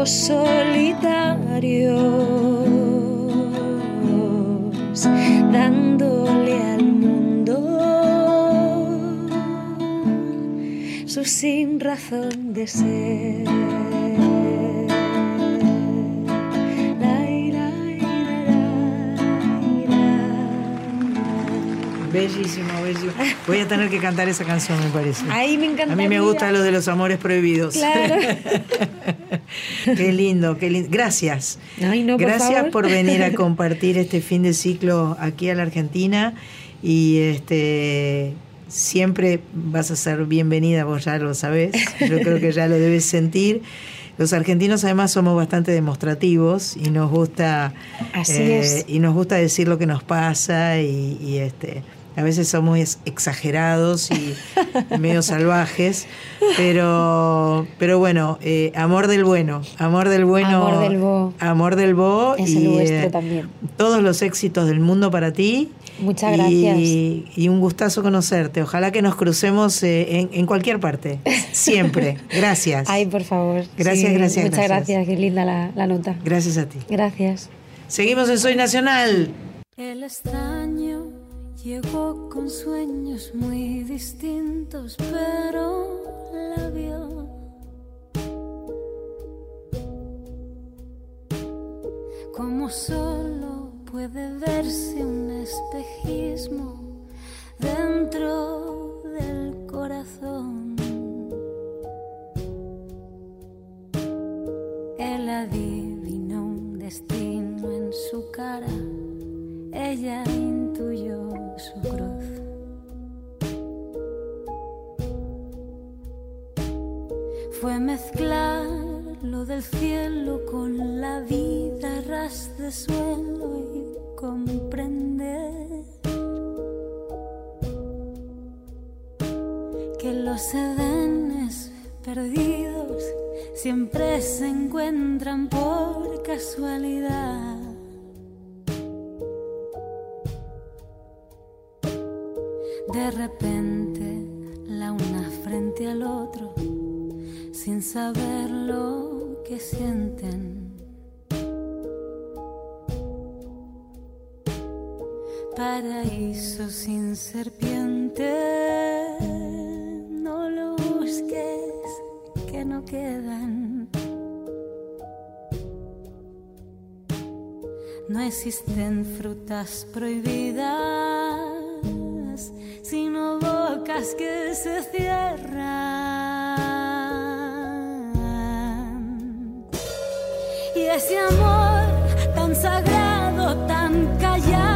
Dos solitarios dándole al sin razón de ser. Bellísimo, bellísimo. Voy a tener que cantar esa canción, me parece. Ahí me encanta. A mí me gusta lo de los amores prohibidos. Claro. (laughs) qué lindo, qué lindo. Gracias. Gracias por venir a compartir este fin de ciclo aquí a la Argentina. Y este siempre vas a ser bienvenida, vos ya lo sabés, yo creo que ya lo debes sentir. Los argentinos además somos bastante demostrativos y nos gusta eh, y nos gusta decir lo que nos pasa y, este a veces somos exagerados y (laughs) medio salvajes, pero pero bueno, eh, amor del bueno, amor del bueno, amor del bo, amor del bo es y eh, también. todos los éxitos del mundo para ti Muchas gracias. Y, un gustazo conocerte. Ojalá que nos crucemos eh, en, cualquier parte. Siempre. (laughs) Gracias. Ay, por favor. Gracias, gracias. Muchas gracias. Qué linda la, la nota. Gracias a ti. Gracias. Seguimos en Soy Nacional. El llegó con sueños muy distintos, pero la vio. Como solo puede verse un espejismo dentro del corazón. Él adivinó un destino en su cara, ella del cielo con la vida ras de suelo y comprender que los edenes perdidos siempre se encuentran por casualidad. De repente, la una frente al otro, sin saber lo que sienten. paraíso sin serpiente. No lo busques, que no quedan. No existen frutas prohibidas, sino bocas que se cierran. Ese amor tan sagrado, tan callado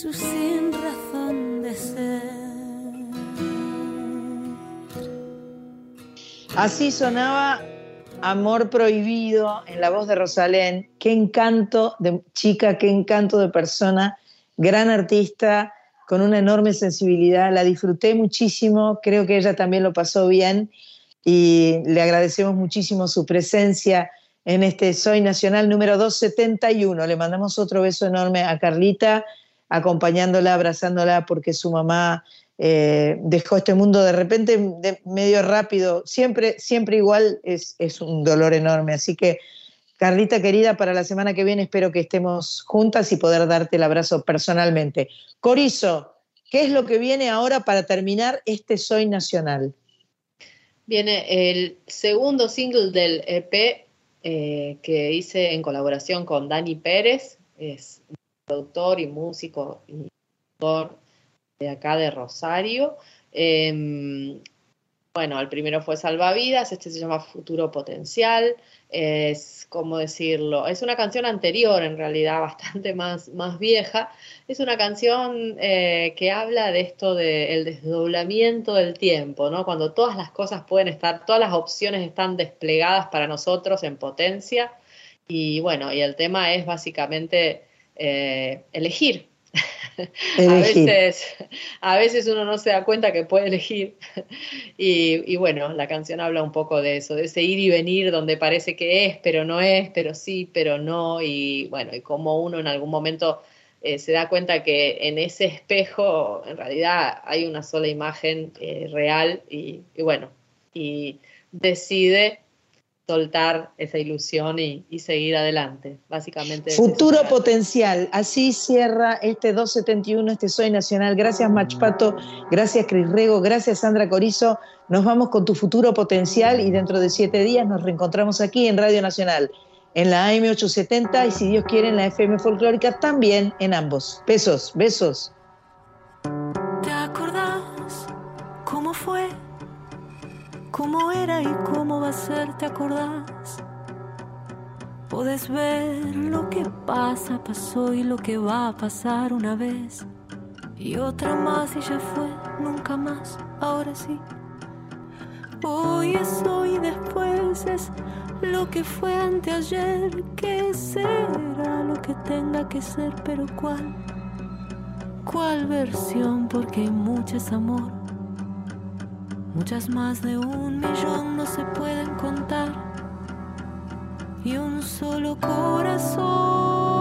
su sin razón de ser. Así sonaba Amor Prohibido en la voz de Rosalén. Qué encanto de chica, qué encanto de persona, gran artista, con una enorme sensibilidad. La disfruté muchísimo, creo que ella también lo pasó bien y le agradecemos muchísimo su presencia en este Soy Nacional número 271. Le mandamos otro beso enorme a Carlita, acompañándola, abrazándola, porque su mamá eh, dejó este mundo de repente de- medio rápido. Siempre, siempre igual es, es un dolor enorme. Así que, Carlita querida, para la semana que viene espero que estemos juntas y poder darte el abrazo personalmente. Corizo, ¿qué es lo que viene ahora para terminar este Soy Nacional? Viene el segundo single del EP eh, que hice en colaboración con Dani Pérez, es productor y músico y actor de acá de Rosario. Em, bueno, el primero fue Salvavidas, este se llama Futuro Potencial. Es, ¿cómo decirlo? Es una canción anterior, en realidad, (laughs) bastante más, más vieja. Es una canción eh, que habla de esto del desdoblamiento del tiempo, ¿no? Cuando todas las cosas pueden estar, todas las opciones están desplegadas para nosotros en potencia. Y bueno, y el tema es básicamente eh, elegir. (laughs) A veces, a veces uno no se da cuenta que puede elegir. (laughs) Y, y bueno, la canción habla un poco de eso, de ese ir y venir donde parece que es, pero no es, pero sí, pero no. Y bueno, y cómo uno en algún momento eh, se da cuenta que en ese espejo en realidad hay una sola imagen eh, real y, y bueno, y decide soltar esa ilusión y, seguir adelante. Básicamente. Futuro potencial. Así cierra este 271, este Soy Nacional. Gracias, Machpato. Gracias, Cris Rego. Gracias, Sandra Corizo. Nos vamos con tu futuro potencial y dentro de siete días nos reencontramos aquí en Radio Nacional, en la AM870 y si Dios quiere en la FM Folclórica también en ambos. Besos, besos. ¿Cómo era y cómo va a ser? ¿Te acordás? Puedes ver lo que pasa, pasó y lo que va a pasar una vez. Y otra más y ya fue, nunca más, ahora sí. Hoy es hoy, después es lo que fue anteayer. Que será lo que tenga que ser, pero cuál? ¿Cuál versión? Porque hay muchas amor. Muchas más de un millón no se pueden contar. Y un solo corazón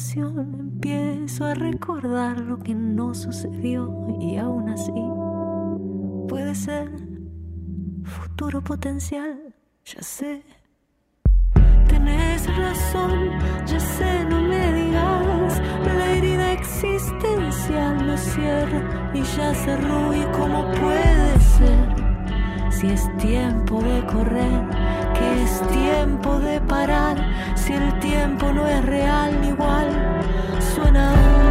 Empiezo a recordar lo que no sucedió y aún así puede ser futuro potencial. Ya sé. Tenés razón, ya sé, no me digas. La herida existencial lo cierra y ya cerró. ¿Y cómo puede ser? Si es tiempo de correr, es tiempo de parar. Si el tiempo no es real igual suena